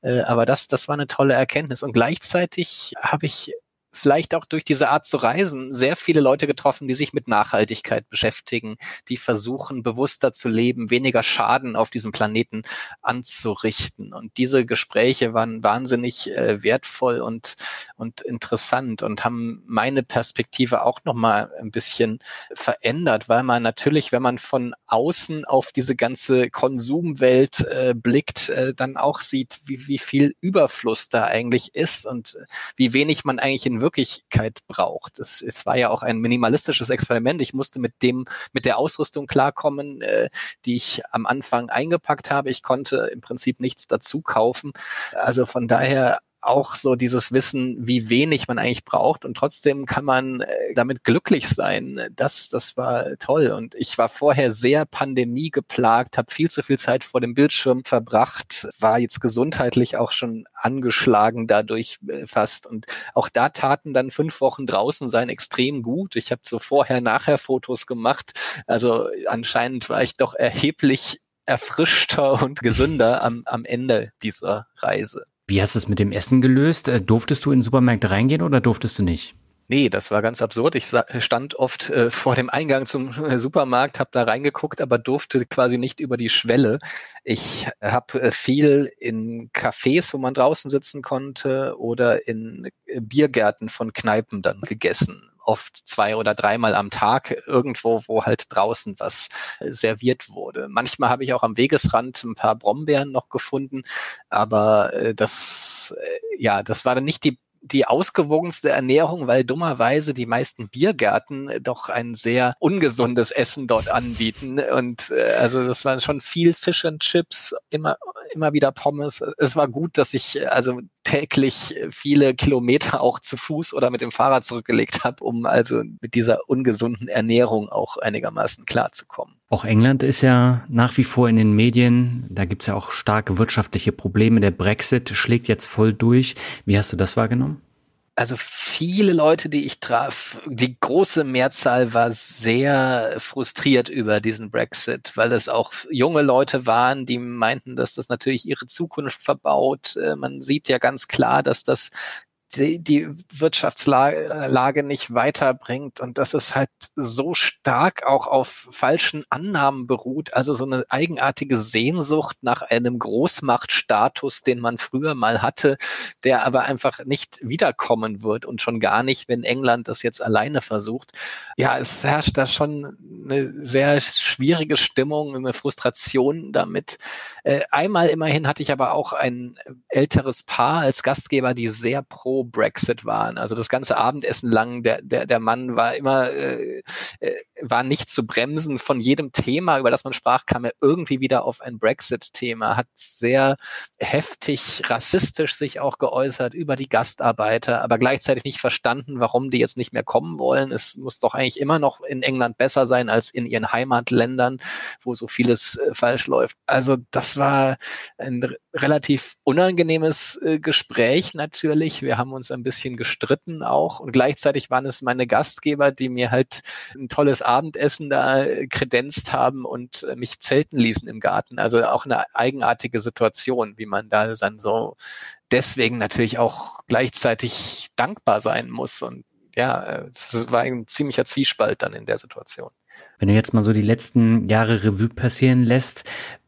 [SPEAKER 1] Äh, aber das, das war eine tolle Erkenntnis. Und gleichzeitig habe ich vielleicht auch durch diese Art zu reisen sehr viele Leute getroffen, die sich mit Nachhaltigkeit beschäftigen, die versuchen, bewusster zu leben, weniger Schaden auf diesem Planeten anzurichten. Und diese Gespräche waren wahnsinnig äh, wertvoll und, und interessant und haben meine Perspektive auch nochmal ein bisschen verändert, weil man natürlich, wenn man von außen auf diese ganze Konsumwelt äh, blickt, äh, dann auch sieht, wie, wie viel Überfluss da eigentlich ist und wie wenig man eigentlich in Wirklichkeit braucht. Es, es war ja auch ein minimalistisches Experiment. Ich musste mit dem, mit der Ausrüstung klarkommen, äh, die ich am Anfang eingepackt habe. Ich konnte im Prinzip nichts dazu kaufen. Also von daher auch so dieses Wissen, wie wenig man eigentlich braucht und trotzdem kann man äh, damit glücklich sein. Das, das war toll. Und ich war vorher sehr Pandemie geplagt, habe viel zu viel Zeit vor dem Bildschirm verbracht, war jetzt gesundheitlich auch schon angeschlagen dadurch äh, fast. Und auch da taten dann fünf Wochen draußen sein extrem gut. Ich habe so vorher-nachher-Fotos gemacht. Also anscheinend war ich doch erheblich erfrischter und gesünder am, am Ende dieser Reise.
[SPEAKER 2] Wie hast du es mit dem Essen gelöst? Äh, durftest du in Supermärkte reingehen oder durftest du nicht?
[SPEAKER 1] Nee, das war ganz absurd. Ich stand oft äh, vor dem Eingang zum äh, Supermarkt, habe da reingeguckt, aber durfte quasi nicht über die Schwelle. Ich habe äh, viel in Cafés, wo man draußen sitzen konnte, oder in äh, Biergärten von Kneipen dann gegessen oft zwei oder dreimal am Tag irgendwo, wo halt draußen was äh, serviert wurde. Manchmal habe ich auch am Wegesrand ein paar Brombeeren noch gefunden, aber äh, das, äh, ja, das war dann nicht die die ausgewogenste Ernährung, weil dummerweise die meisten Biergärten doch ein sehr ungesundes Essen dort anbieten. Und äh, also das waren schon viel Fish and Chips, immer, immer wieder Pommes. Es war gut, dass ich also täglich viele Kilometer auch zu Fuß oder mit dem Fahrrad zurückgelegt habe, um also mit dieser ungesunden Ernährung auch einigermaßen klarzukommen.
[SPEAKER 2] Auch England ist ja nach wie vor in den Medien. Da gibt's ja auch starke wirtschaftliche Probleme. Der Brexit schlägt jetzt voll durch. Wie hast du das wahrgenommen?
[SPEAKER 1] Also viele Leute, die ich traf, die große Mehrzahl war sehr frustriert über diesen Brexit, weil es auch junge Leute waren, die meinten, dass das natürlich ihre Zukunft verbaut. Äh, man sieht ja ganz klar, dass das die, die Wirtschaftslage nicht weiterbringt und dass es halt so stark auch auf falschen Annahmen beruht, also so eine eigenartige Sehnsucht nach einem Großmachtstatus, den man früher mal hatte, der aber einfach nicht wiederkommen wird und schon gar nicht, wenn England das jetzt alleine versucht. Ja, es herrscht da schon eine sehr schwierige Stimmung, eine Frustration damit. Äh, einmal immerhin hatte ich aber auch ein älteres Paar als Gastgeber, die sehr pro Brexit waren. Also das ganze Abendessen lang, der, der, der Mann war immer, äh, äh, war nicht zu bremsen. Von jedem Thema, über das man sprach, kam er irgendwie wieder auf ein Brexit-Thema, hat sehr heftig rassistisch sich auch geäußert über die Gastarbeiter, aber gleichzeitig nicht verstanden, warum die jetzt nicht mehr kommen wollen. Es muss doch eigentlich immer noch in England besser sein als in ihren Heimatländern, wo so vieles äh, falsch läuft. Also das war ein relativ unangenehmes äh, Gespräch natürlich. Wir haben haben uns ein bisschen gestritten auch und gleichzeitig waren es meine Gastgeber, die mir halt ein tolles Abendessen da kredenzt haben und äh, mich zelten ließen im Garten. Also auch eine eigenartige Situation, wie man da dann so deswegen natürlich auch gleichzeitig dankbar sein muss und ja, es war ein ziemlicher Zwiespalt dann in der Situation.
[SPEAKER 2] Wenn du jetzt mal so die letzten Jahre Revue passieren lässt,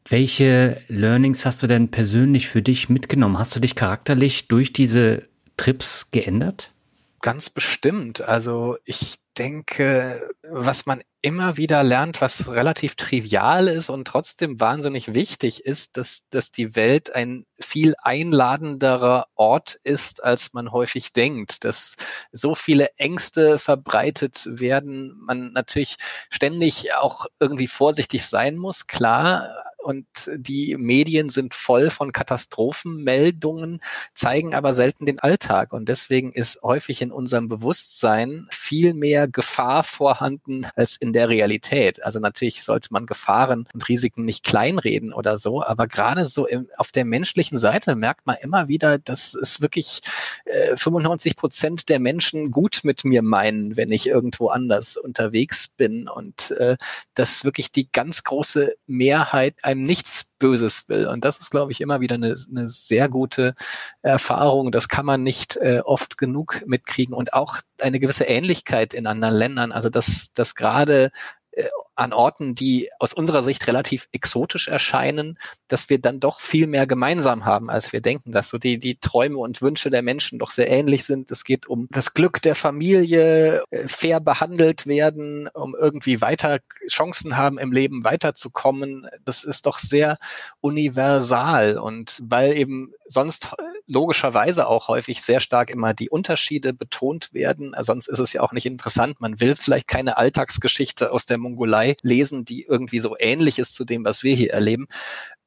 [SPEAKER 2] welche Learnings hast du denn persönlich für dich mitgenommen? Hast du dich charakterlich durch diese Trips geändert?
[SPEAKER 1] Ganz bestimmt. Also ich denke, was man immer wieder lernt, was relativ trivial ist und trotzdem wahnsinnig wichtig ist, dass, dass die Welt ein viel einladenderer Ort ist, als man häufig denkt, dass so viele Ängste verbreitet werden, man natürlich ständig auch irgendwie vorsichtig sein muss, klar, und die Medien sind voll von Katastrophenmeldungen, zeigen aber selten den Alltag. Und deswegen ist häufig in unserem Bewusstsein viel mehr Gefahr vorhanden als in der Realität. Also natürlich sollte man Gefahren und Risiken nicht kleinreden oder so, aber gerade so im, auf der menschlichen Seite merkt man immer wieder, dass es wirklich äh, 95 Prozent der Menschen gut mit mir meinen, wenn ich irgendwo anders unterwegs bin und äh, dass wirklich die ganz große Mehrheit einem nichts Böses will. Und das ist, glaube ich, immer wieder eine, eine sehr gute Erfahrung. Das kann man nicht äh, oft genug mitkriegen und auch eine gewisse Ähnlichkeit in anderen Ländern. Also dass, dass gerade äh, an Orten, die aus unserer Sicht relativ exotisch erscheinen, dass wir dann doch viel mehr gemeinsam haben, als wir denken, dass so die, die Träume und Wünsche der Menschen doch sehr ähnlich sind. Es geht um das Glück der Familie, äh, fair behandelt werden, um irgendwie weiter Chancen haben im Leben weiterzukommen. Das ist doch sehr universal und weil eben sonst logischerweise auch häufig sehr stark immer die Unterschiede betont werden. Sonst ist es ja auch nicht interessant. Man will vielleicht keine Alltagsgeschichte aus der Mongolei lesen, die irgendwie so ähnlich ist zu dem, was wir hier erleben.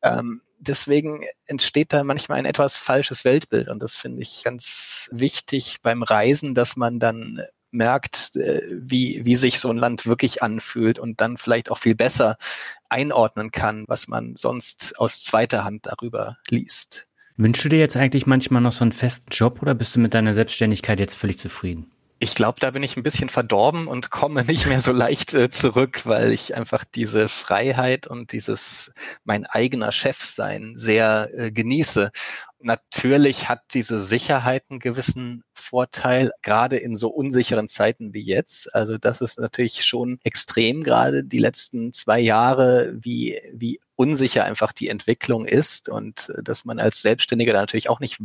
[SPEAKER 1] Ähm, deswegen entsteht da manchmal ein etwas falsches Weltbild und das finde ich ganz wichtig beim Reisen, dass man dann merkt, äh, wie, wie sich so ein Land wirklich anfühlt und dann vielleicht auch viel besser einordnen kann, was man sonst aus zweiter Hand darüber liest.
[SPEAKER 2] Wünschst du dir jetzt eigentlich manchmal noch so einen festen Job oder bist du mit deiner Selbstständigkeit jetzt völlig zufrieden?
[SPEAKER 1] Ich glaube, da bin ich ein bisschen verdorben und komme nicht mehr so leicht äh, zurück, weil ich einfach diese Freiheit und dieses mein eigener Chef sein sehr äh, genieße. Natürlich hat diese Sicherheit einen gewissen Vorteil, gerade in so unsicheren Zeiten wie jetzt. Also das ist natürlich schon extrem gerade die letzten zwei Jahre, wie, wie unsicher einfach die Entwicklung ist und äh, dass man als Selbstständiger da natürlich auch nicht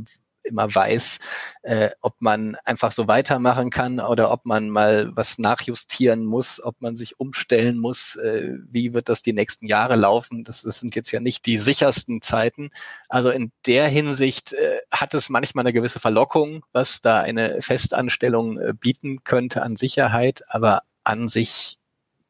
[SPEAKER 1] immer weiß, äh, ob man einfach so weitermachen kann oder ob man mal was nachjustieren muss, ob man sich umstellen muss, äh, wie wird das die nächsten Jahre laufen. Das, das sind jetzt ja nicht die sichersten Zeiten. Also in der Hinsicht äh, hat es manchmal eine gewisse Verlockung, was da eine Festanstellung äh, bieten könnte an Sicherheit, aber an sich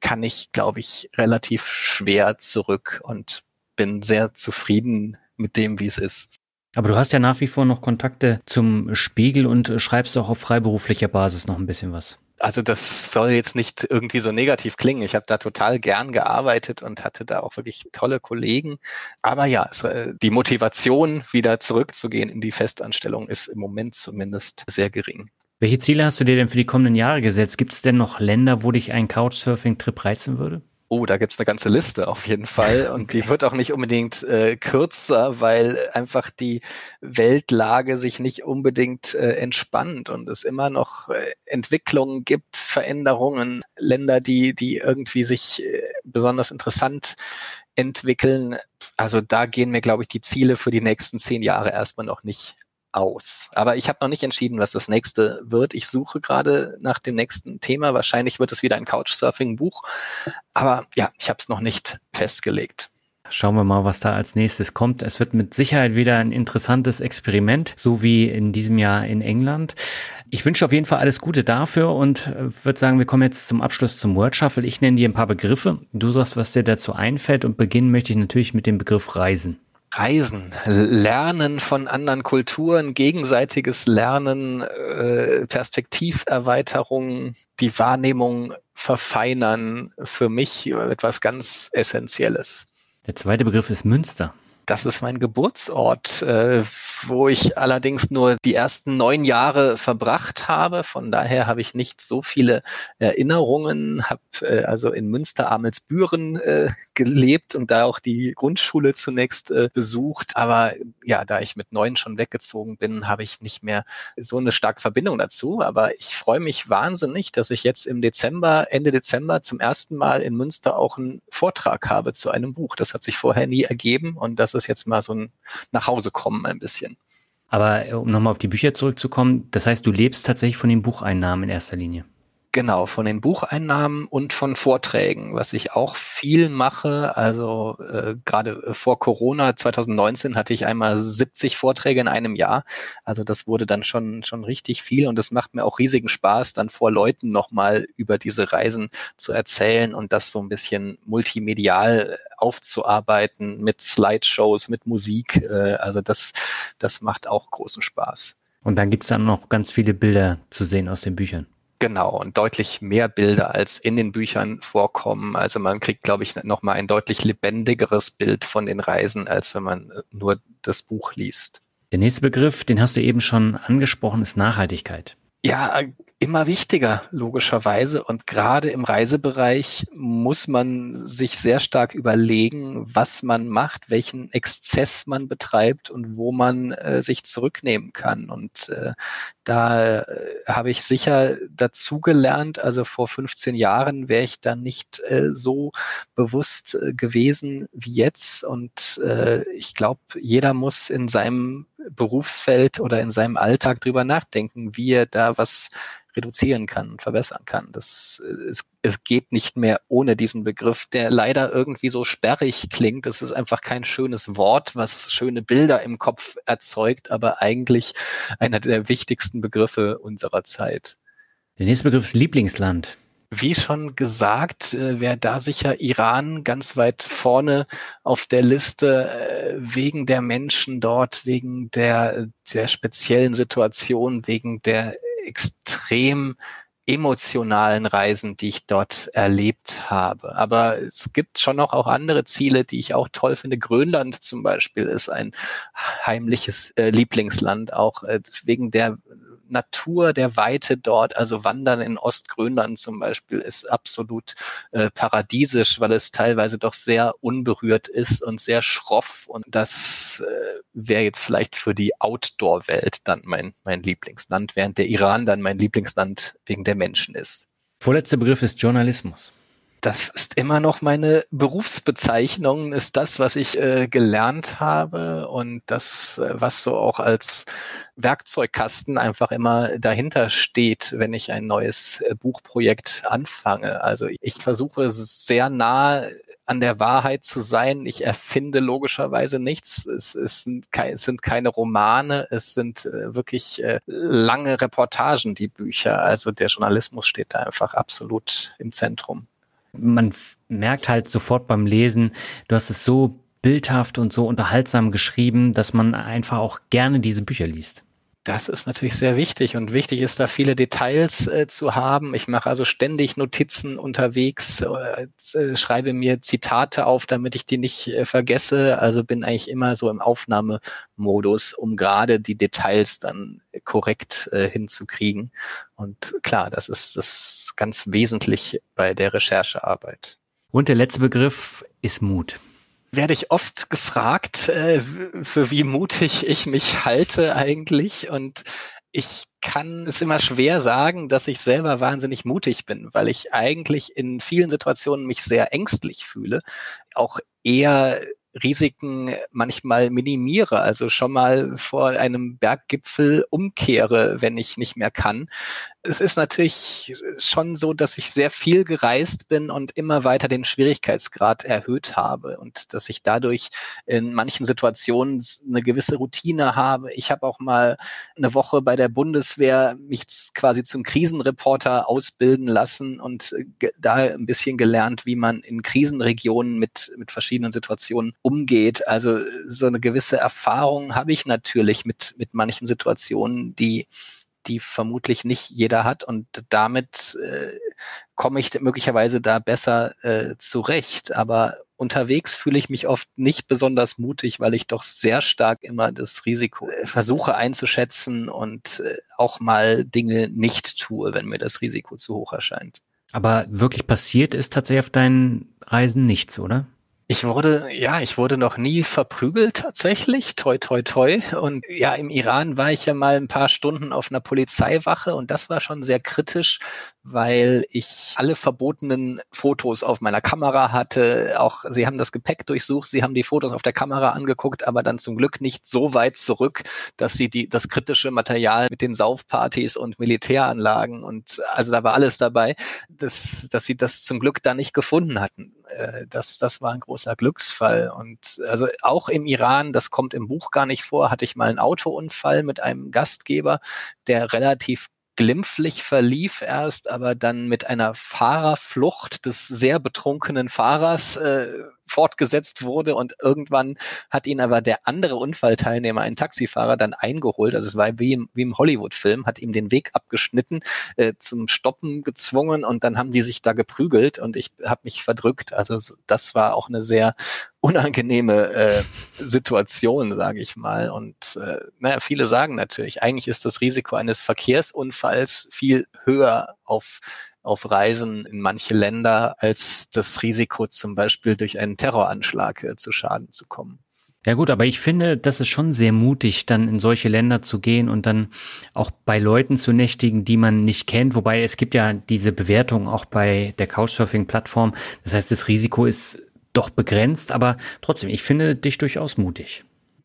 [SPEAKER 1] kann ich, glaube ich, relativ schwer zurück und bin sehr zufrieden mit dem, wie es ist.
[SPEAKER 2] Aber du hast ja nach wie vor noch Kontakte zum Spiegel und schreibst auch auf freiberuflicher Basis noch ein bisschen was.
[SPEAKER 1] Also das soll jetzt nicht irgendwie so negativ klingen. Ich habe da total gern gearbeitet und hatte da auch wirklich tolle Kollegen. Aber ja, es, äh, die Motivation, wieder zurückzugehen in die Festanstellung, ist im Moment zumindest sehr gering.
[SPEAKER 2] Welche Ziele hast du dir denn für die kommenden Jahre gesetzt? Gibt es denn noch Länder, wo dich ein Couchsurfing-Trip reizen würde?
[SPEAKER 1] Oh, da gibt's eine ganze Liste auf jeden Fall. Und die wird auch nicht unbedingt äh, kürzer, weil einfach die Weltlage sich nicht unbedingt äh, entspannt und es immer noch äh, Entwicklungen gibt, Veränderungen, Länder, die, die irgendwie sich äh, besonders interessant entwickeln. Also da gehen mir, glaube ich, die Ziele für die nächsten zehn Jahre erstmal noch nicht aus. Aber ich habe noch nicht entschieden, was das nächste wird. Ich suche gerade nach dem nächsten Thema. Wahrscheinlich wird es wieder ein Couchsurfing-Buch. Aber ja, ich habe es noch nicht festgelegt.
[SPEAKER 2] Schauen wir mal, was da als nächstes kommt. Es wird mit Sicherheit wieder ein interessantes Experiment, so wie in diesem Jahr in England. Ich wünsche auf jeden Fall alles Gute dafür und äh, würde sagen, wir kommen jetzt zum Abschluss zum Word Shuffle. Ich nenne dir ein paar Begriffe. Du sagst, was dir dazu einfällt und beginnen möchte ich natürlich mit dem Begriff Reisen.
[SPEAKER 1] Reisen, Lernen von anderen Kulturen, gegenseitiges Lernen, äh, Perspektiverweiterung, die Wahrnehmung verfeinern, für mich etwas ganz Essentielles.
[SPEAKER 2] Der zweite Begriff ist Münster.
[SPEAKER 1] Das ist mein Geburtsort, äh, wo ich allerdings nur die ersten neun Jahre verbracht habe. Von daher habe ich nicht so viele Erinnerungen, habe äh, also in Münster Amelsbüren äh, gelebt und da auch die Grundschule zunächst äh, besucht. Aber ja, da ich mit neun schon weggezogen bin, habe ich nicht mehr so eine starke Verbindung dazu. Aber ich freue mich wahnsinnig, dass ich jetzt im Dezember, Ende Dezember zum ersten Mal in Münster auch einen Vortrag habe zu einem Buch. Das hat sich vorher nie ergeben und das ist jetzt mal so ein Nachhausekommen ein bisschen.
[SPEAKER 2] Aber äh, um nochmal auf die Bücher zurückzukommen, das heißt, du lebst tatsächlich von den Bucheinnahmen in erster Linie.
[SPEAKER 1] Genau, von den Bucheinnahmen und von Vorträgen, was ich auch viel mache. Also äh, gerade vor Corona 2019 hatte ich einmal 70 Vorträge in einem Jahr. Also das wurde dann schon schon richtig viel und es macht mir auch riesigen Spaß, dann vor Leuten nochmal über diese Reisen zu erzählen und das so ein bisschen multimedial aufzuarbeiten mit Slideshows, mit Musik. Äh, also das das macht auch großen Spaß.
[SPEAKER 2] Und dann gibt's dann noch ganz viele Bilder zu sehen aus den Büchern.
[SPEAKER 1] Genau, und deutlich mehr Bilder als in den Büchern vorkommen. Also man kriegt, glaube ich, nochmal ein deutlich lebendigeres Bild von den Reisen, als wenn man äh, nur das Buch liest.
[SPEAKER 2] Der nächste Begriff, den hast du eben schon angesprochen, ist Nachhaltigkeit.
[SPEAKER 1] Ja, immer wichtiger, logischerweise. Und gerade im Reisebereich muss man sich sehr stark überlegen, was man macht, welchen Exzess man betreibt und wo man äh, sich zurücknehmen kann. Und äh, da äh, habe ich sicher dazugelernt. Also vor 15 Jahren wäre ich da nicht äh, so bewusst äh, gewesen wie jetzt. Und äh, ich glaube, jeder muss in seinem Berufsfeld oder in seinem Alltag drüber nachdenken, wie er da was reduzieren kann und verbessern kann. Das, es, es geht nicht mehr ohne diesen Begriff, der leider irgendwie so sperrig klingt. Es ist einfach kein schönes Wort, was schöne Bilder im Kopf erzeugt, aber eigentlich einer der wichtigsten Begriffe unserer Zeit.
[SPEAKER 2] Der nächste Begriff ist Lieblingsland.
[SPEAKER 1] Wie schon gesagt, äh, wäre da sicher Iran ganz weit vorne auf der Liste äh, wegen der Menschen dort, wegen der, der speziellen Situation, wegen der extrem emotionalen Reisen, die ich dort erlebt habe. Aber es gibt schon noch auch andere Ziele, die ich auch toll finde. Grönland zum Beispiel ist ein heimliches äh, Lieblingsland, auch äh, wegen der Natur der Weite dort, also Wandern in Ostgrönland zum Beispiel, ist absolut äh, paradiesisch, weil es teilweise doch sehr unberührt ist und sehr schroff. Und das äh, wäre jetzt vielleicht für die Outdoor-Welt dann mein, mein Lieblingsland, während der Iran dann mein Lieblingsland wegen der Menschen ist.
[SPEAKER 2] Vorletzter Begriff ist Journalismus
[SPEAKER 1] das ist immer noch meine Berufsbezeichnung, ist das, was ich äh, gelernt habe und das, äh, was so auch als Werkzeugkasten einfach immer dahinter steht, wenn ich ein neues äh, Buchprojekt anfange. Also ich versuche sehr nah an der Wahrheit zu sein. Ich erfinde logischerweise nichts. Es, es, sind, keine, Romane, es sind äh, wirklich lange Reportagen, die Bücher. Also der Journalismus steht da einfach absolut im Zentrum
[SPEAKER 2] man merkt halt sofort beim Lesen, du hast es so bildhaft und so unterhaltsam geschrieben, dass man einfach auch gerne diese Bücher liest.
[SPEAKER 1] Das ist natürlich sehr wichtig und wichtig ist da viele Details äh, zu haben. Ich mache also ständig Notizen unterwegs, äh, äh, schreibe mir Zitate auf, damit ich die nicht äh, vergesse. Also bin eigentlich immer so im Aufnahmemodus, um gerade die Details dann korrekt äh, hinzukriegen. Und klar, das ist das ganz wesentlich bei der Recherchearbeit.
[SPEAKER 2] Und der letzte Begriff ist Mut
[SPEAKER 1] werde ich oft gefragt, äh, für wie mutig ich mich halte eigentlich. Und ich kann es immer schwer sagen, dass ich selber wahnsinnig mutig bin, weil ich eigentlich in vielen Situationen mich sehr ängstlich fühle, auch eher Risiken manchmal minimiere, also schon mal vor einem Berggipfel umkehre, wenn ich nicht mehr kann. Es ist natürlich schon so, dass ich sehr viel gereist bin und immer weiter den Schwierigkeitsgrad erhöht habe und dass ich dadurch in manchen Situationen eine gewisse Routine habe. Ich habe auch mal eine Woche bei der Bundeswehr mich quasi zum Krisenreporter ausbilden lassen und da ein bisschen gelernt, wie man in Krisenregionen mit, mit verschiedenen Situationen umgeht. Also so eine gewisse Erfahrung habe ich natürlich mit, mit manchen Situationen, die die vermutlich nicht jeder hat und damit äh, komme ich möglicherweise da besser äh, zurecht. Aber unterwegs fühle ich mich oft nicht besonders mutig, weil ich doch sehr stark immer das Risiko äh, versuche einzuschätzen und äh, auch mal Dinge nicht tue, wenn mir das Risiko zu hoch erscheint.
[SPEAKER 2] Aber wirklich passiert ist tatsächlich auf deinen Reisen nichts, oder?
[SPEAKER 1] Ich wurde, ja, ich wurde noch nie verprügelt tatsächlich, toi toi toi. Und ja, im Iran war ich ja mal ein paar Stunden auf einer Polizeiwache und das war schon sehr kritisch, weil ich alle verbotenen Fotos auf meiner Kamera hatte. Auch sie haben das Gepäck durchsucht, sie haben die Fotos auf der Kamera angeguckt, aber dann zum Glück nicht so weit zurück, dass sie die, das kritische Material mit den Saufpartys und Militäranlagen und also da war alles dabei, dass, dass sie das zum Glück da nicht gefunden hatten. Äh, das, das war ein großer Glücksfall. Und also auch im Iran, das kommt im Buch gar nicht vor, hatte ich mal einen Autounfall mit einem Gastgeber, der relativ glimpflich verlief erst, aber dann mit einer Fahrerflucht des sehr betrunkenen Fahrers äh, fortgesetzt wurde und irgendwann hat ihn aber der andere Unfallteilnehmer, ein Taxifahrer, dann eingeholt. Also es war wie im, wie im Hollywood-Film, hat ihm den Weg abgeschnitten, äh, zum Stoppen gezwungen und dann haben die sich da geprügelt und ich habe mich verdrückt. Also das war auch eine sehr unangenehme äh, Situation, sage ich mal. Und äh, naja, viele sagen natürlich, eigentlich ist das Risiko eines Verkehrsunfalls viel höher auf auf Reisen in manche Länder als das Risiko zum Beispiel durch einen Terroranschlag äh, zu Schaden zu kommen.
[SPEAKER 2] Ja gut, aber ich finde, das ist schon sehr mutig, dann in solche Länder zu gehen und dann auch bei Leuten zu nächtigen, die man nicht kennt. Wobei es gibt ja diese Bewertung auch bei der Couchsurfing-Plattform. Das heißt, das Risiko ist doch begrenzt, aber trotzdem, ich finde dich durchaus mutig.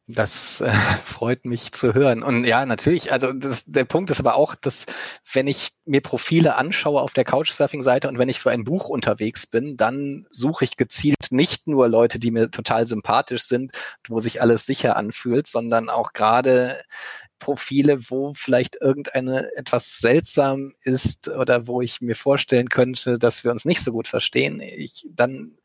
[SPEAKER 1] Das äh, freut mich zu hören. Und ja, natürlich, also das, der Punkt ist aber auch, dass wenn ich mir Profile anschaue auf der Couchsurfing-Seite und wenn ich für ein Buch unterwegs bin, dann suche ich gezielt nicht nur Leute, die mir total sympathisch sind, wo sich alles sicher anfühlt, sondern auch gerade Profile, wo vielleicht irgendeine etwas seltsam ist oder wo ich mir vorstellen könnte, dass wir uns nicht so gut verstehen, ich, dann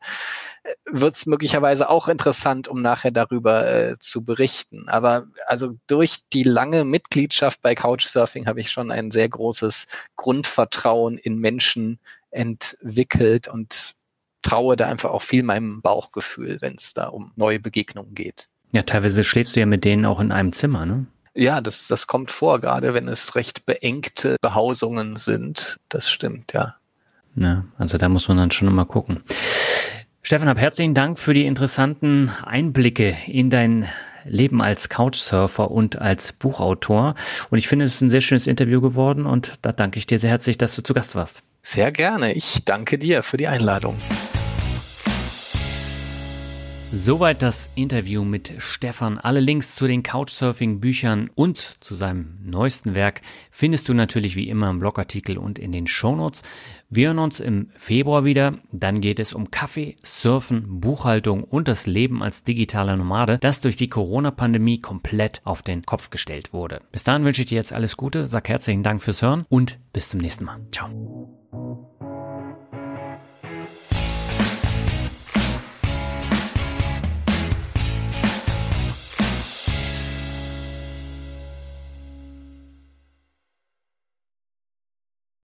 [SPEAKER 1] wird es möglicherweise auch interessant, um nachher darüber äh, zu berichten. Aber also durch die lange Mitgliedschaft bei Couchsurfing habe ich schon ein sehr großes Grundvertrauen in Menschen entwickelt und traue da einfach auch viel meinem Bauchgefühl, wenn es da um neue Begegnungen geht.
[SPEAKER 2] Ja, teilweise schläfst du ja mit denen auch in einem Zimmer, ne?
[SPEAKER 1] Ja, das, das kommt vor, gerade wenn es recht beengte Behausungen sind. Das stimmt, ja.
[SPEAKER 2] Ja, also da muss man dann schon mal gucken. Stefan, hab herzlichen Dank für die interessanten Einblicke in dein Leben als Couchsurfer und als Buchautor. Und ich finde, es ist ein sehr schönes Interview geworden und da danke ich dir sehr herzlich, dass du zu Gast warst.
[SPEAKER 1] Sehr gerne. Ich danke dir für die Einladung.
[SPEAKER 2] Soweit das Interview mit Stefan. Alle Links zu den Couchsurfing-Büchern und zu seinem neuesten Werk findest du natürlich wie immer im Blogartikel und in den Shownotes. Wir hören uns im Februar wieder. Dann geht es um Kaffee, Surfen, Buchhaltung und das Leben als digitaler Nomade, das durch die Corona-Pandemie komplett auf den Kopf gestellt wurde. Bis dahin wünsche ich dir jetzt alles Gute, sag herzlichen Dank fürs Hören und bis zum nächsten Mal. Ciao.